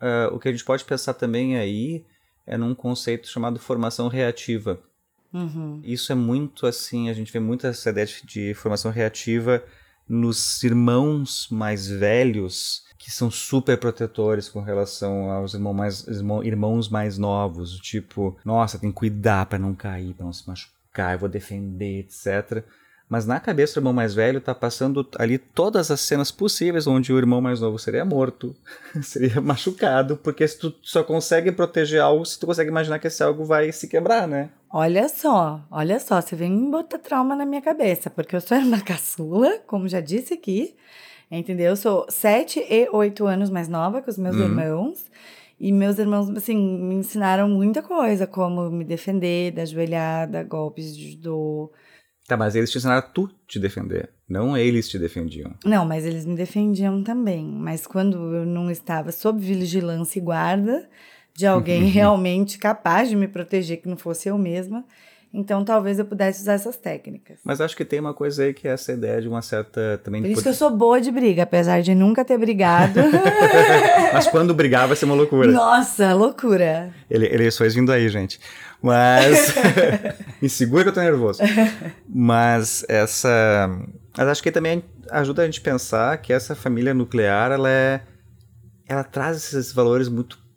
ah, o que a gente pode pensar também aí é num conceito chamado formação reativa. Uhum. Isso é muito assim, a gente vê muito essa ideia de, de formação reativa nos irmãos mais velhos que são super protetores com relação aos irmãos mais, irmãos mais novos, tipo, nossa, tem que cuidar para não cair, para não se machucar, eu vou defender, etc. Mas na cabeça do irmão mais velho tá passando ali todas as cenas possíveis onde o irmão mais novo seria morto, seria machucado, porque se tu só consegue proteger algo se tu consegue imaginar que esse algo vai se quebrar, né? Olha só, olha só, você vem botar trauma na minha cabeça, porque eu sou irmã caçula, como já disse aqui, entendeu? Eu sou sete e oito anos mais nova que os meus uhum. irmãos. E meus irmãos, assim, me ensinaram muita coisa, como me defender da joelhada, golpes de judô, Tá, mas eles te ensinaram a tu te defender, não eles te defendiam. Não, mas eles me defendiam também. Mas quando eu não estava sob vigilância e guarda de alguém realmente capaz de me proteger, que não fosse eu mesma, então talvez eu pudesse usar essas técnicas. Mas acho que tem uma coisa aí que é essa ideia de uma certa também. Por isso que eu sou boa de briga, apesar de nunca ter brigado. Mas quando brigar vai ser uma loucura. Nossa, loucura. Ele, eleições vindo aí, gente. Mas. Me segura que eu tô nervoso. Mas essa. Mas acho que também ajuda a gente a pensar que essa família nuclear, ela é. Ela traz esses valores muito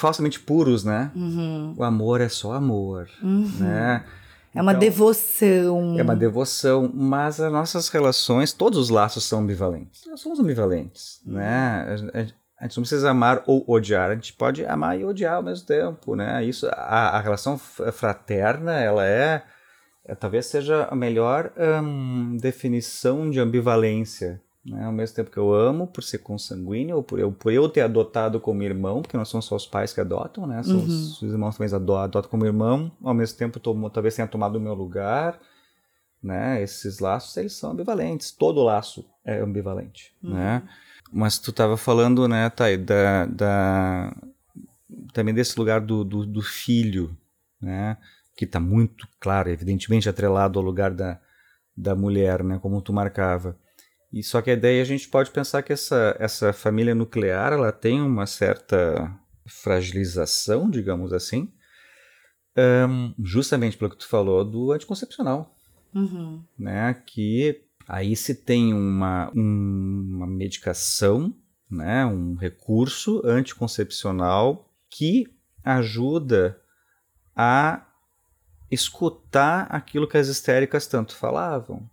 falsamente puros, né? Uhum. O amor é só amor, uhum. né? É uma então, devoção. É uma devoção, mas as nossas relações, todos os laços são ambivalentes. Nós somos ambivalentes, uhum. né? A, gente não precisa amar ou odiar, a gente pode amar e odiar ao mesmo tempo, né? Isso, a, a relação fraterna, ela é, é, talvez seja a melhor hum, definição de ambivalência né? Ao mesmo tempo que eu amo por ser consanguíneo, ou por eu, por eu ter adotado como irmão, porque não são só os pais que adotam, né? São uhum. os, os, irmãos também adotam como irmão, ao mesmo tempo tomo, talvez tenha tomado o meu lugar, né? Esses laços, eles são ambivalentes. Todo laço é ambivalente, uhum. né? Mas tu estava falando, né, Thay, da, da, também desse lugar do, do, do filho, né? Que está muito claro, evidentemente atrelado ao lugar da, da mulher, né? Como tu marcava. E só que a ideia a gente pode pensar que essa, essa família nuclear ela tem uma certa fragilização, digamos assim, um, justamente pelo que tu falou do anticoncepcional. Uhum. Né? Que aí se tem uma, um, uma medicação, né? um recurso anticoncepcional que ajuda a escutar aquilo que as histéricas tanto falavam,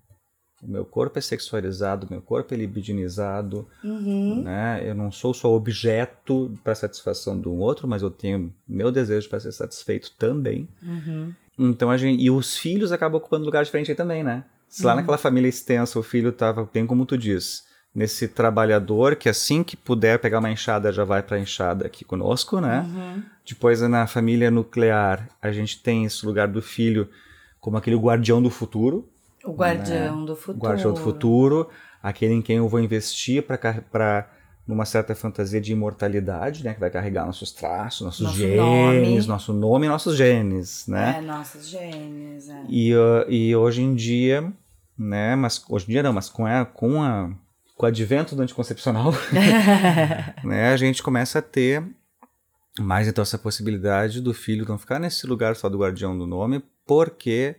o meu corpo é sexualizado, o meu corpo é libidinizado, uhum. né? Eu não sou só objeto para satisfação do outro, mas eu tenho meu desejo para ser satisfeito também. Uhum. Então a gente e os filhos acabam ocupando lugar diferente aí também, né? Se lá uhum. naquela família extensa o filho estava bem como tu diz, nesse trabalhador que assim que puder pegar uma enxada já vai para a enxada aqui conosco, né? Uhum. Depois na família nuclear a gente tem esse lugar do filho como aquele guardião do futuro, o guardião né? do futuro. O guardião do futuro, aquele em quem eu vou investir para numa certa fantasia de imortalidade, né, que vai carregar nossos traços, nossos Nosso genes, nome. nosso nome e nossos genes, né? É, nossos genes, é. E, uh, e hoje em dia, né, mas hoje em dia não, mas com a, com a com o advento do anticoncepcional, né, a gente começa a ter mais então essa possibilidade do filho não ficar nesse lugar só do guardião do nome, porque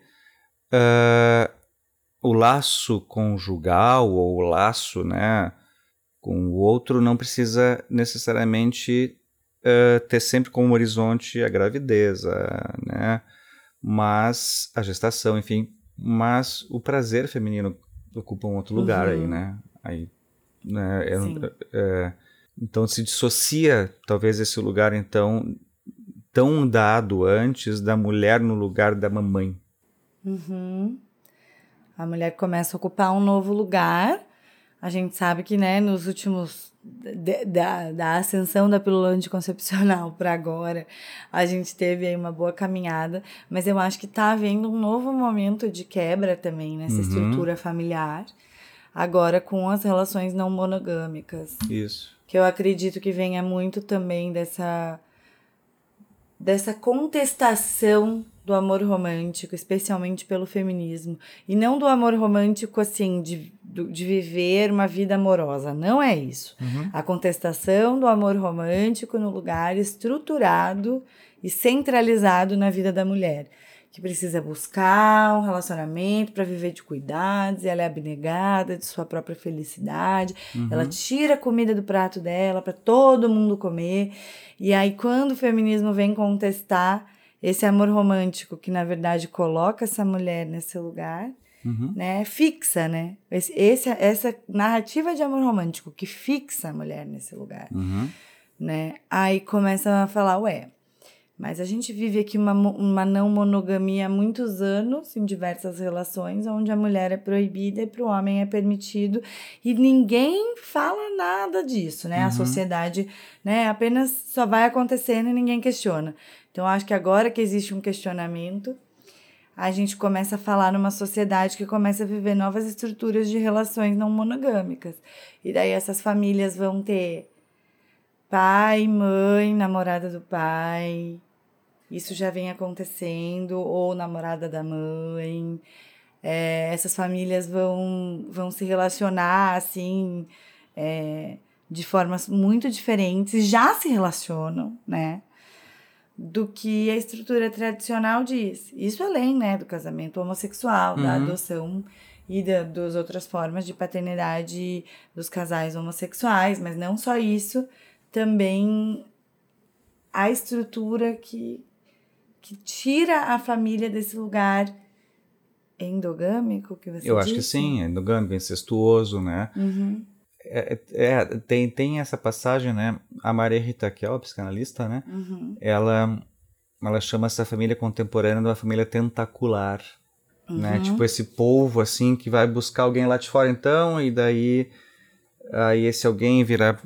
uh, o laço conjugal ou o laço né, com o outro não precisa necessariamente uh, ter sempre como horizonte a gravidez, né? mas a gestação, enfim, mas o prazer feminino ocupa um outro lugar uhum. aí, né? Aí, né é, é, então se dissocia talvez esse lugar então tão dado antes da mulher no lugar da mamãe. Uhum. A mulher começa a ocupar um novo lugar. A gente sabe que, né, nos últimos. De, da, da ascensão da pílula anticoncepcional para agora, a gente teve aí uma boa caminhada, mas eu acho que está havendo um novo momento de quebra também nessa uhum. estrutura familiar, agora com as relações não monogâmicas. Isso. Que eu acredito que venha muito também dessa, dessa contestação do amor romântico, especialmente pelo feminismo. E não do amor romântico, assim, de, de viver uma vida amorosa. Não é isso. Uhum. A contestação do amor romântico no lugar estruturado e centralizado na vida da mulher. que precisa buscar um relacionamento para viver de cuidados, e ela é abnegada de sua própria felicidade. Uhum. Ela tira a comida do prato dela para todo mundo comer. E aí, quando o feminismo vem contestar esse amor romântico que, na verdade, coloca essa mulher nesse lugar, uhum. né, fixa, né? Esse, esse, essa narrativa de amor romântico que fixa a mulher nesse lugar, uhum. né? Aí começa a falar, ué mas a gente vive aqui uma, uma não monogamia há muitos anos, em diversas relações, onde a mulher é proibida e para o homem é permitido, e ninguém fala nada disso, né? Uhum. A sociedade né, apenas só vai acontecendo e ninguém questiona. Então, acho que agora que existe um questionamento, a gente começa a falar numa sociedade que começa a viver novas estruturas de relações não monogâmicas. E daí essas famílias vão ter pai, mãe, namorada do pai, isso já vem acontecendo, ou namorada da mãe. É, essas famílias vão, vão se relacionar assim é, de formas muito diferentes, já se relacionam, né? Do que a estrutura tradicional diz. Isso além, né, do casamento homossexual, uhum. da adoção e da, das outras formas de paternidade dos casais homossexuais, mas não só isso, também a estrutura que que tira a família desse lugar endogâmico que você Eu disse? acho que sim, endogâmico, incestuoso, né? Uhum. É, é, tem, tem essa passagem, né? A Maria Rita Kel, a psicanalista, né? Uhum. Ela, ela chama essa família contemporânea de uma família tentacular, né? uhum. né? Tipo esse povo, assim, que vai buscar alguém lá de fora, então, e daí aí esse alguém virar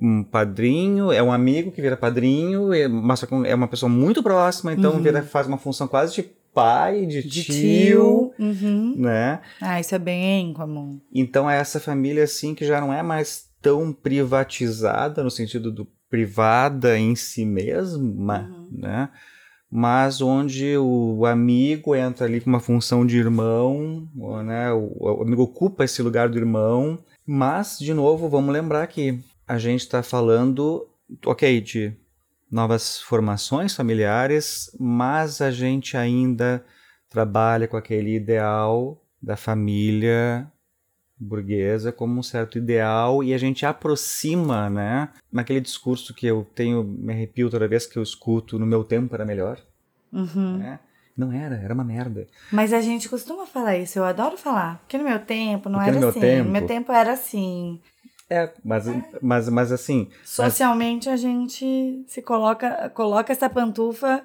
um padrinho, é um amigo que vira padrinho, mas é uma pessoa muito próxima, então uhum. vira, faz uma função quase de pai, de, de tio, tio. Uhum. né? Ah, isso é bem comum. Então é essa família assim que já não é mais tão privatizada no sentido do privada em si mesma, uhum. né? Mas onde o amigo entra ali com uma função de irmão, né? O, o amigo ocupa esse lugar do irmão, mas de novo vamos lembrar que a gente está falando, ok, de novas formações familiares, mas a gente ainda trabalha com aquele ideal da família burguesa como um certo ideal e a gente aproxima, né? Naquele discurso que eu tenho, me arrepio toda vez que eu escuto, no meu tempo era melhor. Uhum. Né? Não era, era uma merda. Mas a gente costuma falar isso, eu adoro falar. Porque no meu tempo não porque era no assim. Meu tempo, no meu tempo era assim. É, mas, mas, mas assim. Socialmente mas... a gente se coloca, coloca essa pantufa,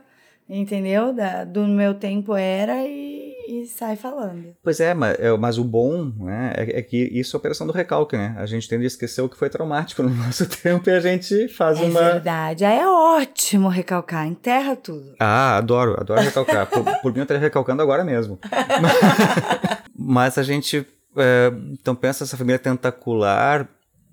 entendeu? Da, do meu tempo era e, e sai falando. Pois é mas, é, mas o bom né, é, é, que isso é operação do recalque, né? A gente tende a esquecer o que foi traumático no nosso tempo e a gente faz é uma. É verdade. Aí é ótimo recalcar, enterra tudo. Ah, adoro, adoro recalcar. por, por mim eu estaria recalcando agora mesmo. mas a gente. É, então pensa essa família tentacular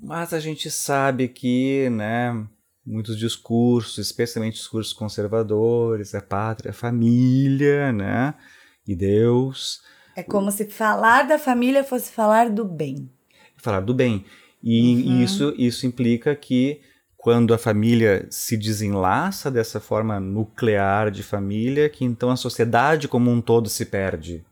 mas a gente sabe que, né, muitos discursos, especialmente discursos conservadores, a pátria, a família, né, e Deus. É como se falar da família fosse falar do bem. Falar do bem. E uhum. isso, isso implica que quando a família se desenlaça dessa forma nuclear de família, que então a sociedade como um todo se perde.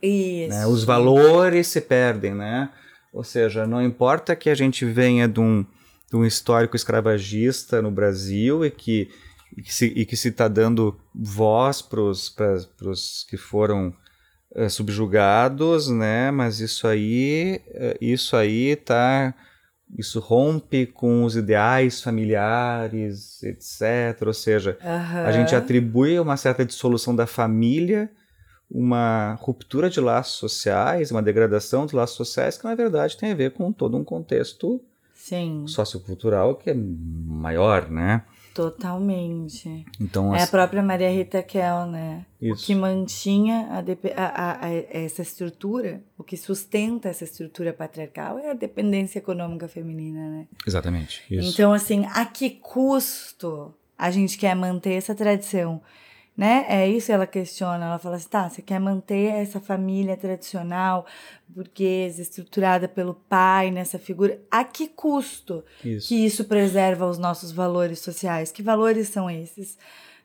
Isso. Né? Os valores se perdem, né? Ou seja, não importa que a gente venha de um, de um histórico escravagista no Brasil e que, e que se, e que se está dando voz para os que foram é, subjugados, né? Mas isso aí, é, isso aí tá, isso rompe com os ideais familiares, etc. Ou seja, uhum. a gente atribui uma certa dissolução da família uma ruptura de laços sociais, uma degradação dos laços sociais, que na verdade tem a ver com todo um contexto Sim. sociocultural que é maior, né? Totalmente. Então, é assim, a própria Maria Rita Kell, né? Isso. O que mantinha a, a, a, essa estrutura, o que sustenta essa estrutura patriarcal é a dependência econômica feminina, né? Exatamente. Isso. Então, assim, a que custo a gente quer manter essa tradição? Né? É isso ela questiona. Ela fala assim: tá, você quer manter essa família tradicional, burguesa, estruturada pelo pai nessa figura. A que custo isso. que isso preserva os nossos valores sociais? Que valores são esses?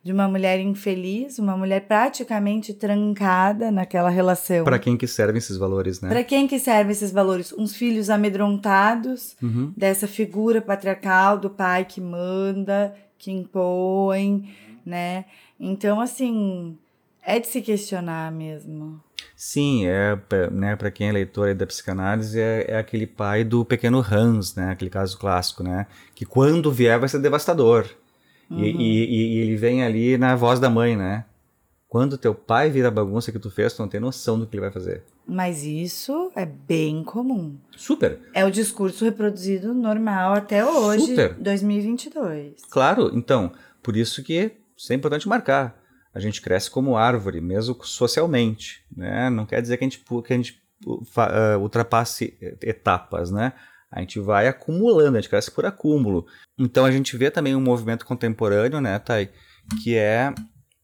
de uma mulher infeliz, uma mulher praticamente trancada naquela relação. Para quem que servem esses valores, né? Para quem que servem esses valores? Uns filhos amedrontados Uhum. dessa figura patriarcal do pai que manda, que impõe, né? Então, assim, é de se questionar mesmo. Sim, é, pra- né, para quem é leitor da psicanálise, é, é aquele pai do pequeno Hans, né, aquele caso clássico, né, que quando vier vai ser devastador. E, e, e- e ele vem ali na voz da mãe, né, quando teu pai vira a bagunça que tu fez, tu não tem noção do que ele vai fazer. Mas isso é bem comum. Super, É o discurso reproduzido normal até hoje, Super. 2022. claro, então, por isso que isso é importante marcar. A gente cresce como árvore, mesmo socialmente, né, não quer dizer que a gente, que a gente uh, uh, ultrapasse etapas, né, a gente vai acumulando, a gente cresce por acúmulo. Então a gente vê também um movimento contemporâneo, né, Thay, que é.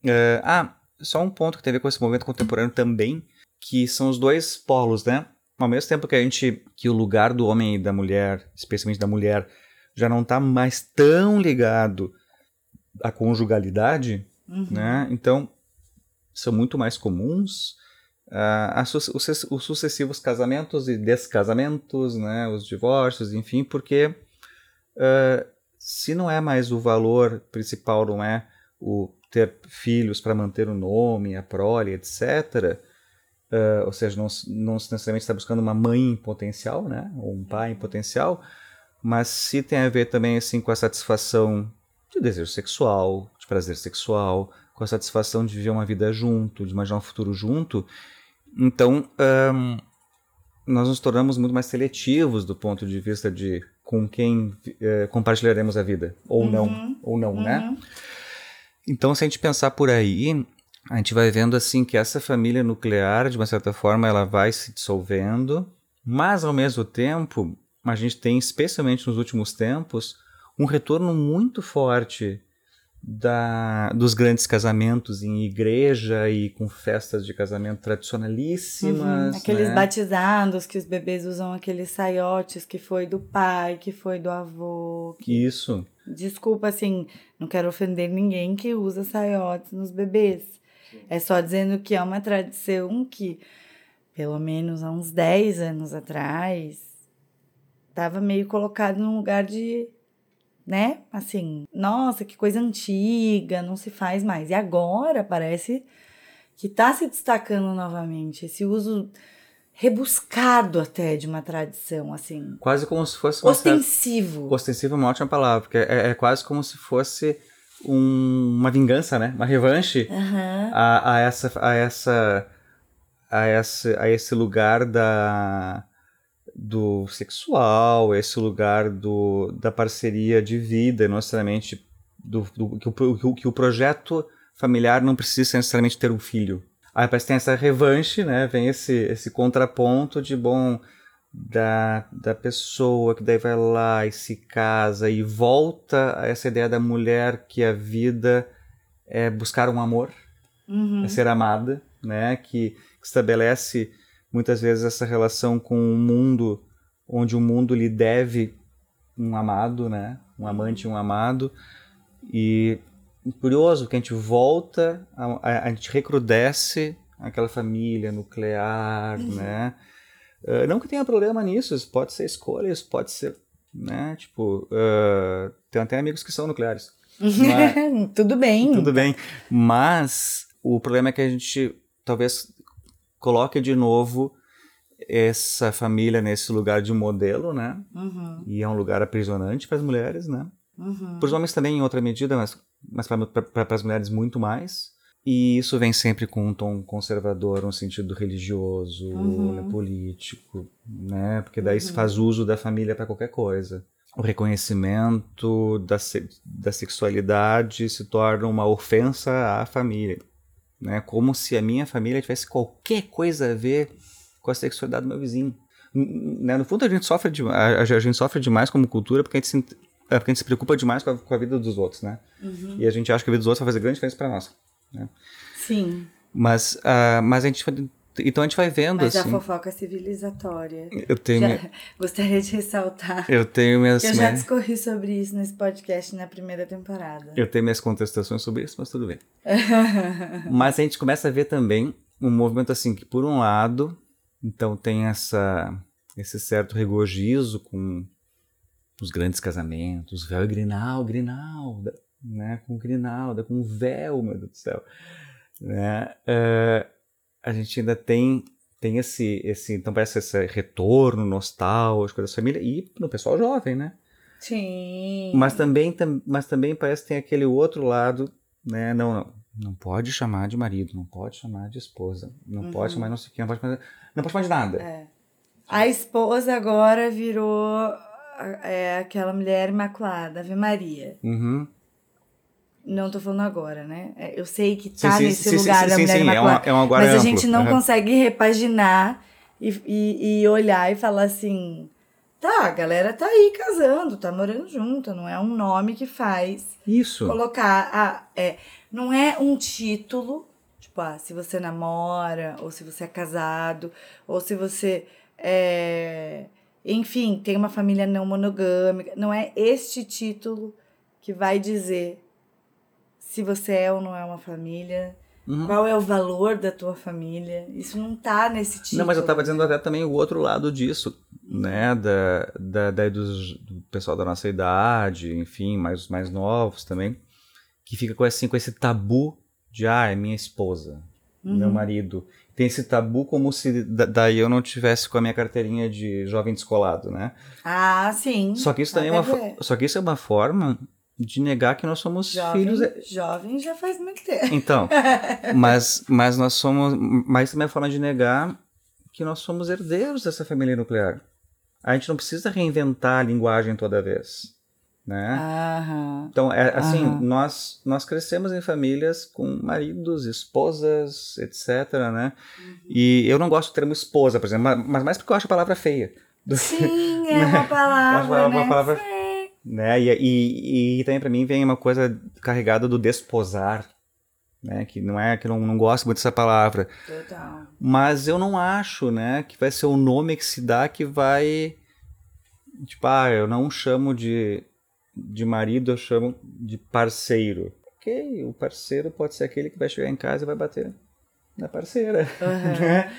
é, ah, só um ponto que tem a ver com esse movimento contemporâneo também, que são os dois polos, né? Ao mesmo tempo que a gente. que o lugar do homem e da mulher, especialmente da mulher, já não está mais tão ligado à conjugalidade, Uhum. né? Então, são muito mais comuns ah, as su- os, os sucessivos casamentos e descasamentos, né? Os divórcios, enfim, porque ah, se não é mais o valor principal, não é o ter filhos para manter o nome, a prole, etc., ah, ou seja, não, não necessariamente está buscando uma mãe em potencial, né? Ou um pai em potencial, mas se tem a ver também assim com a satisfação de desejo sexual, de prazer sexual, com a satisfação de viver uma vida junto, de imaginar um futuro junto. Então, nós nos tornamos muito mais seletivos do ponto de vista de com quem eh, compartilharemos a vida, ou não, ou não, né? Uhum. Então, se a gente pensar por aí, a gente vai vendo assim que essa família nuclear, de uma certa forma, ela vai se dissolvendo, mas ao mesmo tempo, a gente tem, especialmente nos últimos tempos, um retorno muito forte da, dos grandes casamentos em igreja e com festas de casamento tradicionalíssimas. Uhum, Aqueles né? batizados que os bebês usam aqueles saiotes que foi do pai, que foi do avô. que- Isso. Desculpa, assim, não quero ofender ninguém que usa saiotes nos bebês. É só dizendo que é uma tradição que, pelo menos há uns 10 anos atrás, estava meio colocado num lugar de, né? Assim, nossa, que coisa antiga, não se faz mais. E agora parece que está se destacando novamente esse uso rebuscado até de uma tradição, assim, Quase como se fosse uma certa- ostensivo. Ostensivo é uma ótima palavra, porque é, é quase como se fosse um- uma vingança, né? Uma revanche Aham. a, a essa a essa a esse, a esse lugar da do sexual, esse lugar do, da parceria de vida, não necessariamente do, do- que, o, que o- que o projeto familiar não precisa necessariamente ter um filho. Aí parece que tem essa revanche, né? Vem esse, esse contraponto de bom da, da pessoa que daí vai lá e se casa e volta a essa ideia da mulher que a vida é buscar um amor, Uhum. é ser amada, né? Que, que estabelece muitas vezes essa relação com o mundo, onde o mundo lhe deve um amado, né? Um amante um amado. E curioso que a gente volta, a, a, gente recrudesce aquela família nuclear, né? Ah, não que tenha problema nisso, isso pode ser escolha, isso pode ser, né? Tipo, ah, tem até amigos que são nucleares. Mas- Tudo bem. tudo bem. Mas o problema é que a gente talvez coloque de novo essa família nesse lugar de modelo, né? Uhum, E é um lugar aprisionante para as mulheres, né? uhum. Para os homens também em outra medida, mas, mas para as mulheres muito mais. E isso vem sempre com um tom conservador, um sentido religioso, Uhum. né, político, né? Porque daí se faz uso da família para qualquer coisa. O reconhecimento da, da sexualidade se torna uma ofensa à família, né? Como se a minha família tivesse qualquer coisa a ver com a sexualidade do meu vizinho. Né, No fundo a gente sofre de, a, a gente sofre demais como cultura porque a gente se, é porque a gente se preocupa demais com a, com a vida dos outros, né? E a gente acha que a vida dos outros vai fazer grande diferença para nós. Sim. Mas, ah, mas a gente então a gente vai vendo Mas assim. a fofoca é civilizatória. Eu tenho, Já- gostaria de ressaltar eu tenho minhas, eu já discorri sobre isso nesse podcast na primeira temporada. eu tenho minhas contestações sobre isso, mas tudo bem. mas a gente começa a ver também um movimento assim que por um lado, então tem essa esse certo regozijo com os grandes casamentos, véu e grinal, grinalda, né, com grinalda, com véu, meu Deus do céu, né? Eh, a gente ainda tem tem esse esse então parece esse retorno nostálgico da família e no pessoal jovem, né? Sim. Mas também, tam- mas também parece que tem aquele outro lado, né? Não, não, não pode chamar de marido, não pode chamar de esposa, não pode chamar não sei o que, não pode chamar, não pode chamar de nada. Uhum. É. A esposa agora virou é, aquela mulher imaculada, Ave Maria. Uhum. Não tô falando agora, né? É, Eu sei que tá nesse sim, lugar sim, da sim, mulher sim, é imaculada. é um agora mas a amplo, gente não aham. consegue repaginar e, e, e olhar e falar assim: tá, a galera tá aí casando, tá morando junto, não é um nome que faz Isso. colocar. A, é, não é um título, tipo, ah, se você namora, ou se você é casado, ou se você é. Enfim, tem uma família não monogâmica. Não é este título que vai dizer se você é ou não é uma família, Uhum. qual é o valor da tua família. Isso não tá nesse título. Não, mas eu tava dizendo até também o outro lado disso, né? Da, da, daí dos, do pessoal da nossa idade, enfim, mais, mais novos também, que fica com, assim, com esse tabu de, ah, é minha esposa, meu Uhum. marido. Tem esse tabu como se da- daí eu não tivesse com a minha carteirinha de jovem descolado, né? Ah, sim. Só que isso Dá também é uma, ver. só que isso é uma forma de negar que nós somos Jovem, filhos. jovem já faz muito tempo. Então, mas, mas nós somos. Mas também é uma forma de negar que nós somos herdeiros dessa família nuclear. A gente não precisa reinventar a linguagem toda vez. Né? Aham. Então, é, assim, Aham. nós, nós crescemos em famílias com maridos, esposas, etc, né? E eu não gosto do termo esposa, por exemplo, mas, mas mais porque eu acho a palavra feia. Do- Sim, é uma palavra, uma né? palavra- né? E, e, e também para mim vem uma coisa carregada do desposar, né? Que não é que eu não, não gosto muito dessa palavra, Total. mas eu não acho, né? Que vai ser o nome que se dá que vai tipo, ah, eu não chamo de de marido, eu chamo de parceiro. Ok, o parceiro pode ser aquele que vai chegar em casa e vai bater na parceira, Aham. né?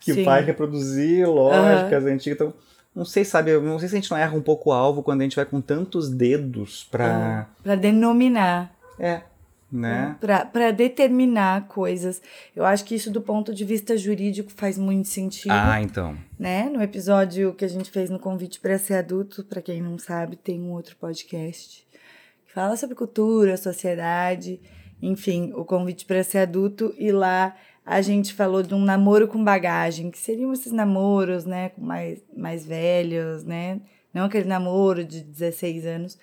Que Sim. vai reproduzir lógicas antigas. Então, não sei, sabe, eu não sei se a gente não erra um pouco o alvo quando a gente vai com tantos dedos pra. Pra denominar. É, né? Pra, pra determinar coisas. Eu acho que isso, do ponto de vista jurídico, faz muito sentido. Ah, então. né? No episódio que a gente fez no convite para ser adulto, para quem não sabe, tem um outro podcast que fala sobre cultura, sociedade, enfim, o convite para ser adulto e lá a gente falou de um namoro com bagagem, que seriam esses namoros, né, com mais mais velhos, né? Não aquele namoro de 16 anos.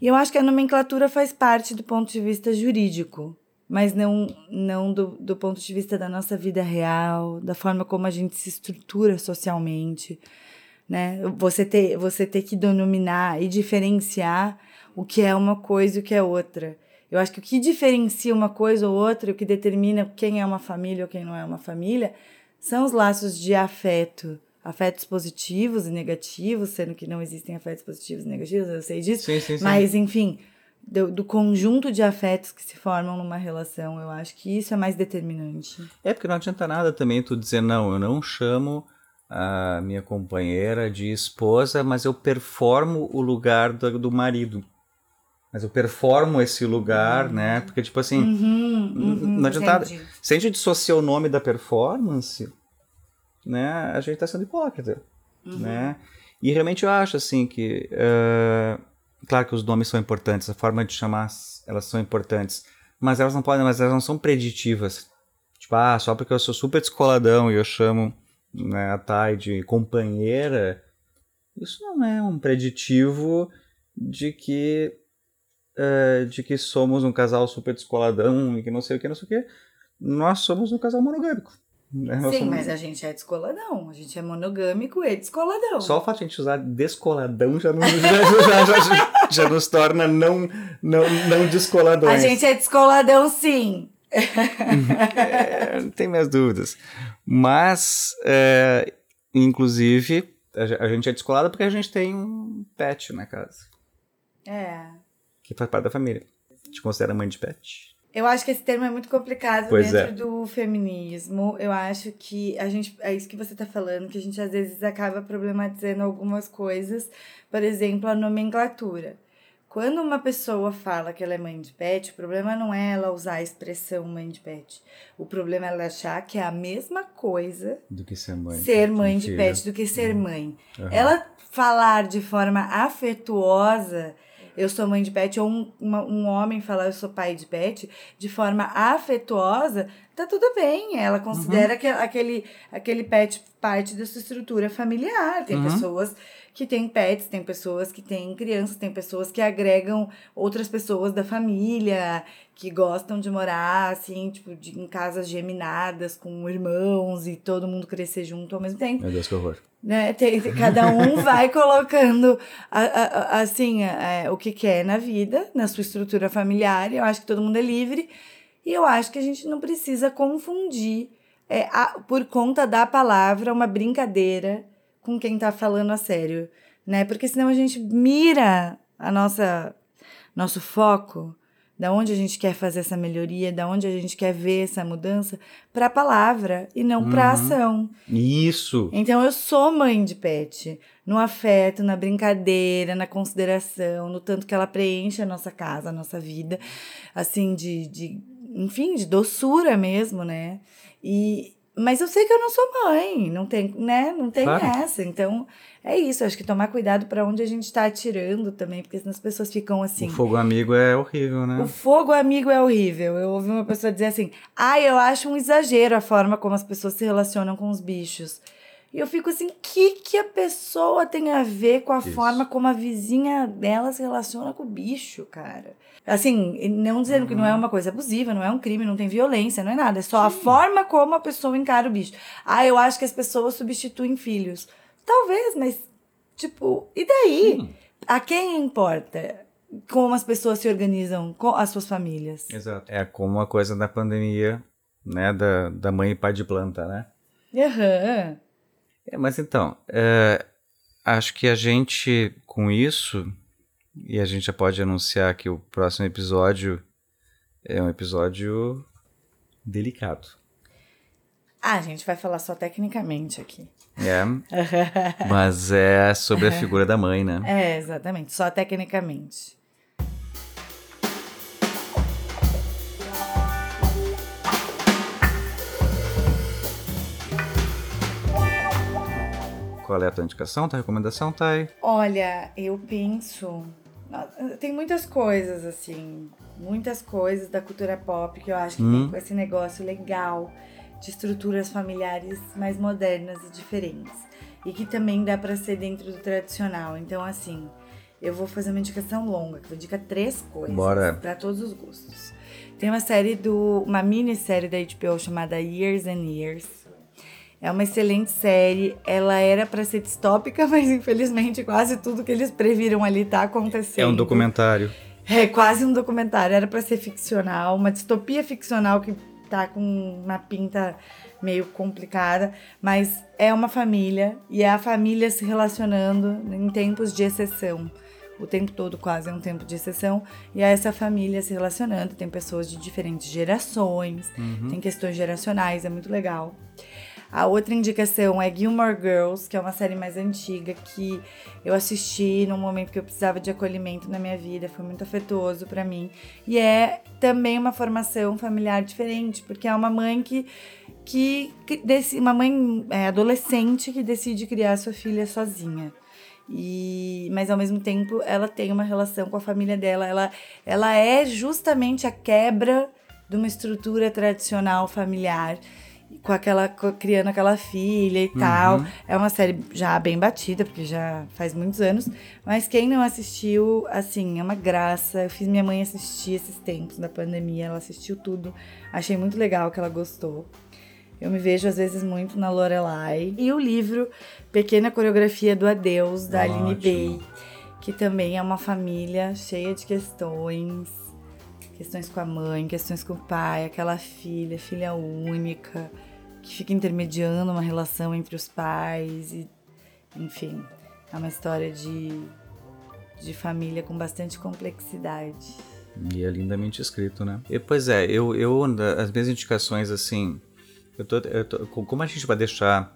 E eu acho que a nomenclatura faz parte do ponto de vista jurídico, mas não, não do, do ponto de vista da nossa vida real, da forma como a gente se estrutura socialmente, né? Você ter, você ter que denominar e diferenciar o que é uma coisa e o que é outra. Eu acho que o que diferencia uma coisa ou outra, o que determina quem é uma família ou quem não é uma família, são os laços de afeto. Afetos positivos e negativos, sendo que não existem afetos positivos e negativos, eu sei disso. Sim, sim, sim. Mas, enfim, do, do conjunto de afetos que se formam numa relação, eu acho que isso é mais determinante. É porque não adianta nada também tu dizer, não, eu não chamo a minha companheira de esposa, mas eu performo o lugar do, do marido. Mas eu performo esse lugar, né? Porque, tipo assim, Uhum, uhum, não adianta entendi. Se a gente dissocia o nome da performance, né, a gente está sendo hipócrita, Uhum. né? E realmente eu acho assim que, eh, claro que os nomes são importantes, a forma de chamar elas são importantes, mas elas não podem, mas elas não são preditivas. Tipo, ah, só porque eu sou super descoladão e eu chamo né, a Thay de companheira, isso não é um preditivo de que eh, de que somos um casal super descoladão e que não sei o que, não sei o que. Nós somos um casal monogâmico. né? Sim, somos- mas a gente é descoladão. A gente é monogâmico e descoladão. Só o fato de a gente usar descoladão já, nos, já, já, já, já- nos torna não, não, não A descoladões. gente é descoladão, sim. é, tem minhas dúvidas. Mas, é, inclusive, a gente é descolada porque a gente tem um pet na casa. É. Que faz parte da família. Te considera mãe de pet? Eu acho que esse termo é muito complicado Pois dentro é. do feminismo. Eu acho que a gente. É isso que você tá falando, que a gente às vezes acaba problematizando algumas coisas. Por exemplo, a nomenclatura. Quando uma pessoa fala que ela é mãe de pet, o problema não é ela usar a expressão mãe de pet. O problema é ela achar que é a mesma coisa Do que ser mãe. ser mãe de pet do que ser mãe. Aham. Ela falar de forma afetuosa, eu sou mãe de pet, ou um, uma- um homem falar eu sou pai de pet, de forma afetuosa, tá tudo bem. Ela considera Uhum. que aquele, aquele pet parte da sua estrutura familiar. Tem Uhum. pessoas que têm pets, tem pessoas que têm crianças, tem pessoas que agregam outras pessoas da família, que gostam de morar, assim, tipo, de, em casas geminadas, com irmãos e todo mundo crescer junto ao mesmo tempo. Meu Deus, que horror. Né? Tem, tem- cada um vai colocando, a- a- a- assim, é, o que quer na vida, na sua estrutura familiar. Eu acho que todo mundo é livre. E eu acho que a gente não precisa confundir, é, a- por conta da palavra, uma brincadeira com quem tá falando a sério, né? Porque senão a gente mira a nossa nosso foco, da onde a gente quer fazer essa melhoria, da onde a gente quer ver essa mudança, para a palavra e não para a Uhum. ação. Isso! Então eu sou mãe de pet, no afeto, na brincadeira, na consideração, no tanto que ela preenche a nossa casa, a nossa vida, assim, de, de enfim, de doçura mesmo, né? E, mas eu sei que eu não sou mãe, não tem, né? Não tem Claro. essa. Então, é isso, acho que tomar cuidado para onde a gente tá atirando também, porque senão as pessoas ficam assim. O fogo amigo é horrível, né? O fogo amigo é horrível. Eu ouvi uma pessoa dizer assim: ah, eu acho um exagero a forma como as pessoas se relacionam com os bichos. E eu fico assim: o que, que a pessoa tem a ver com a Isso. forma como a vizinha dela se relaciona com o bicho, cara? Assim, não dizendo que não é Uhum. uma coisa abusiva, não é um crime, não tem violência, não é nada. É só a forma como a pessoa encara o bicho. Ah, eu acho que as pessoas substituem filhos. Talvez, mas, tipo, e daí? Sim. A quem importa como as pessoas se organizam com as suas famílias? Exato. É como a coisa da pandemia, né? Da, da mãe e pai de planta, né? Aham. É, mas então, é, acho que a gente, com isso, e a gente já pode anunciar que o próximo episódio é um episódio delicado. Ah, a gente vai falar só tecnicamente aqui. É, mas é sobre a figura da mãe, né? É, exatamente, só tecnicamente. Qual é a tua indicação, tua recomendação, Thay? Olha, eu penso. Tem muitas coisas, assim. Muitas coisas da cultura pop que eu acho que Hum. tem com esse negócio legal de estruturas familiares mais modernas e diferentes. E que também dá pra ser dentro do tradicional. Então, assim, eu vou fazer uma indicação longa, que eu vou indicar três coisas Bora. pra todos os gostos. Tem uma série do. uma minissérie da HBO chamada Years and Years. É uma excelente série. Ela era pra ser distópica, mas infelizmente quase tudo que eles previram ali tá acontecendo. É um documentário. É quase um documentário. Era pra ser ficcional, uma distopia ficcional que tá com uma pinta meio complicada, mas é uma família e é a família se relacionando em tempos de exceção. O tempo todo quase é um tempo de exceção e é essa família se relacionando. Tem pessoas de diferentes gerações, tem questões geracionais, é muito legal. A outra indicação é Gilmore Girls, que é uma série mais antiga que eu assisti num momento que eu precisava de acolhimento na minha vida, foi muito afetuoso pra mim. E é também uma formação familiar diferente, porque é uma mãe que que, uma mãe é, adolescente que decide criar sua filha sozinha. E, mas ao mesmo tempo ela tem uma relação com a família dela. Ela, ela é justamente a quebra de uma estrutura tradicional familiar com aquela criando aquela filha e tal. É uma série já bem batida, porque já faz muitos anos. Mas quem não assistiu, assim, é uma graça. Eu fiz minha mãe assistir esses tempos da pandemia. Ela assistiu tudo. Achei muito legal que ela gostou. Eu me vejo às vezes muito na Lorelai. E o livro Pequena Coreografia do Adeus, da Aline. Bay, que também é uma família cheia de questões. Questões com a mãe, questões com o pai, aquela filha, filha única, que fica intermediando uma relação entre os pais e enfim, é uma história de de família com bastante complexidade. E é lindamente escrito, né? E, pois é, eu, eu as minhas indicações assim, eu tô, eu tô, como a gente vai deixar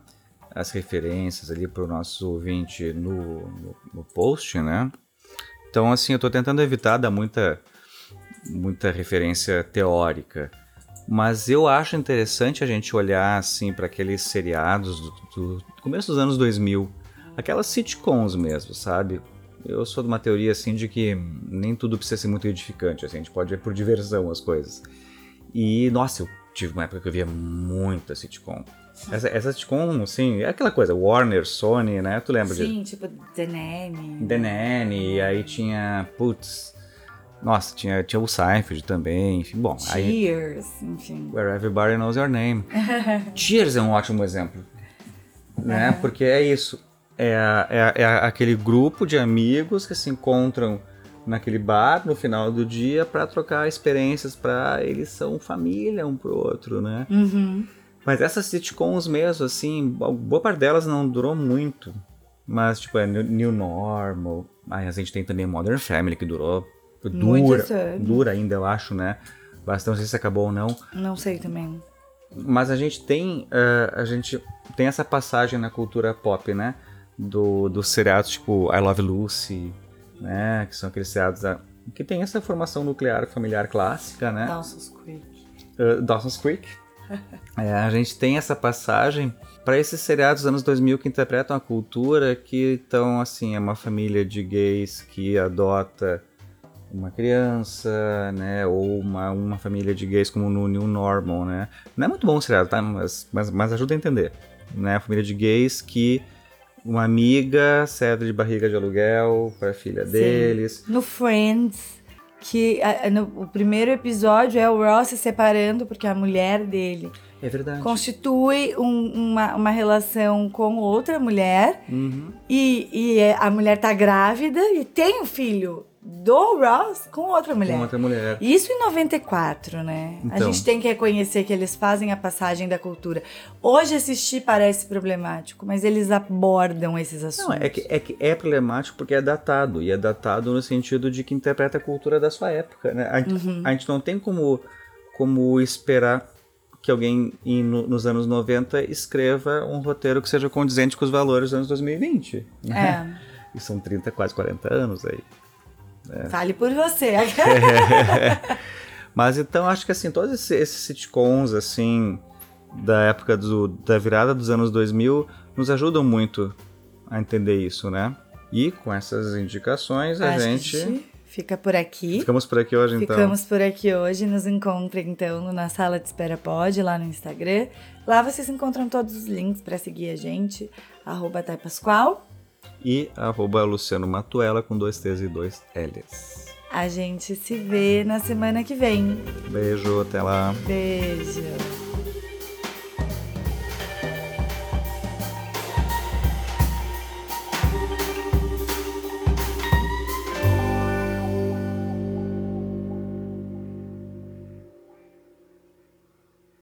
as referências ali para o nosso ouvinte no, no, no, post, né? Então, assim, eu estou tentando evitar dar muita, muita referência teórica, mas eu acho interessante a gente olhar assim para aqueles seriados do, do, começo dos anos 2000, aquelas sitcoms mesmo, sabe? Eu sou de uma teoria assim de que nem tudo precisa ser muito edificante, assim, a gente pode ver por diversão as coisas. E, nossa, eu tive uma época que eu via muita sitcom. Essa, essa sitcom, assim, é aquela coisa, Warner, Sony, né? Tu lembra Sim, de... Sim, tipo The Nanny. The Nanny, e aí tinha, putz... Nossa, tinha, tinha o Seinfeld também, enfim, bom... Cheers, aí, enfim. Where Everybody Knows Your Name. Cheers é um ótimo exemplo, né? Porque é isso, é, é, é aquele grupo de amigos que se encontram naquele bar no final do dia para trocar experiências para eles são família um pro outro, né? Uhum. Mas essas sitcoms mesmo, assim, boa parte delas não durou muito. Mas, tipo, é New Normal. Aí a gente tem também Modern Family, que durou. Dura, dura ainda, eu acho, né? Bastante, não sei se acabou ou não. Não sei também. Mas a gente tem. Uh, a gente tem essa passagem na cultura pop, né? Do, dos seriados tipo I Love Lucy, né? Que são aqueles seriados da, que tem essa formação nuclear familiar clássica, né? Dawson's Creek. Uh, Dawson's Creek. é, a gente tem essa passagem para esses seriados dos anos 2000 que interpretam a cultura que estão assim, é uma família de gays que adota uma criança, né, ou uma, uma família de gays como no New Normal, né. Não é muito bom o seriado, tá, mas, mas, mas ajuda a entender, né, a família de gays que uma amiga cede de barriga de aluguel para a filha Sim. deles. No Friends, que no, o primeiro episódio é o Ross se separando porque a mulher dele é verdade. constitui um, uma, uma relação com outra mulher uhum. e, e é, a mulher tá grávida e tem um filho do Ross com outra mulher. Com outra mulher. Isso em 94, né? Então. A gente tem que reconhecer que eles fazem a passagem da cultura. Hoje assistir parece problemático, mas eles abordam esses assuntos. Não, é que, é que é problemático porque é datado. E é datado no sentido de que interpreta a cultura da sua época, né? A, uhum. a gente não tem como, como esperar que alguém em, no, nos anos 90 escreva um roteiro que seja condizente com os valores dos anos 2020. Né? É. E são 30, quase 40 anos aí. É. Fale por você. Mas então acho que assim, todos esses, esses sitcoms assim da época do, da virada dos anos 2000 nos ajudam muito a entender isso, né? E com essas indicações a gente... gente fica por aqui. Ficamos por aqui hoje então. Ficamos por aqui hoje. Nos encontre então na sala de espera pode lá no Instagram. Lá vocês encontram todos os links para seguir a gente. Arroba Pascoal e arroba Luciano Matuela com dois T's e dois L's. A gente se vê na semana que vem. Beijo, até lá. Beijo.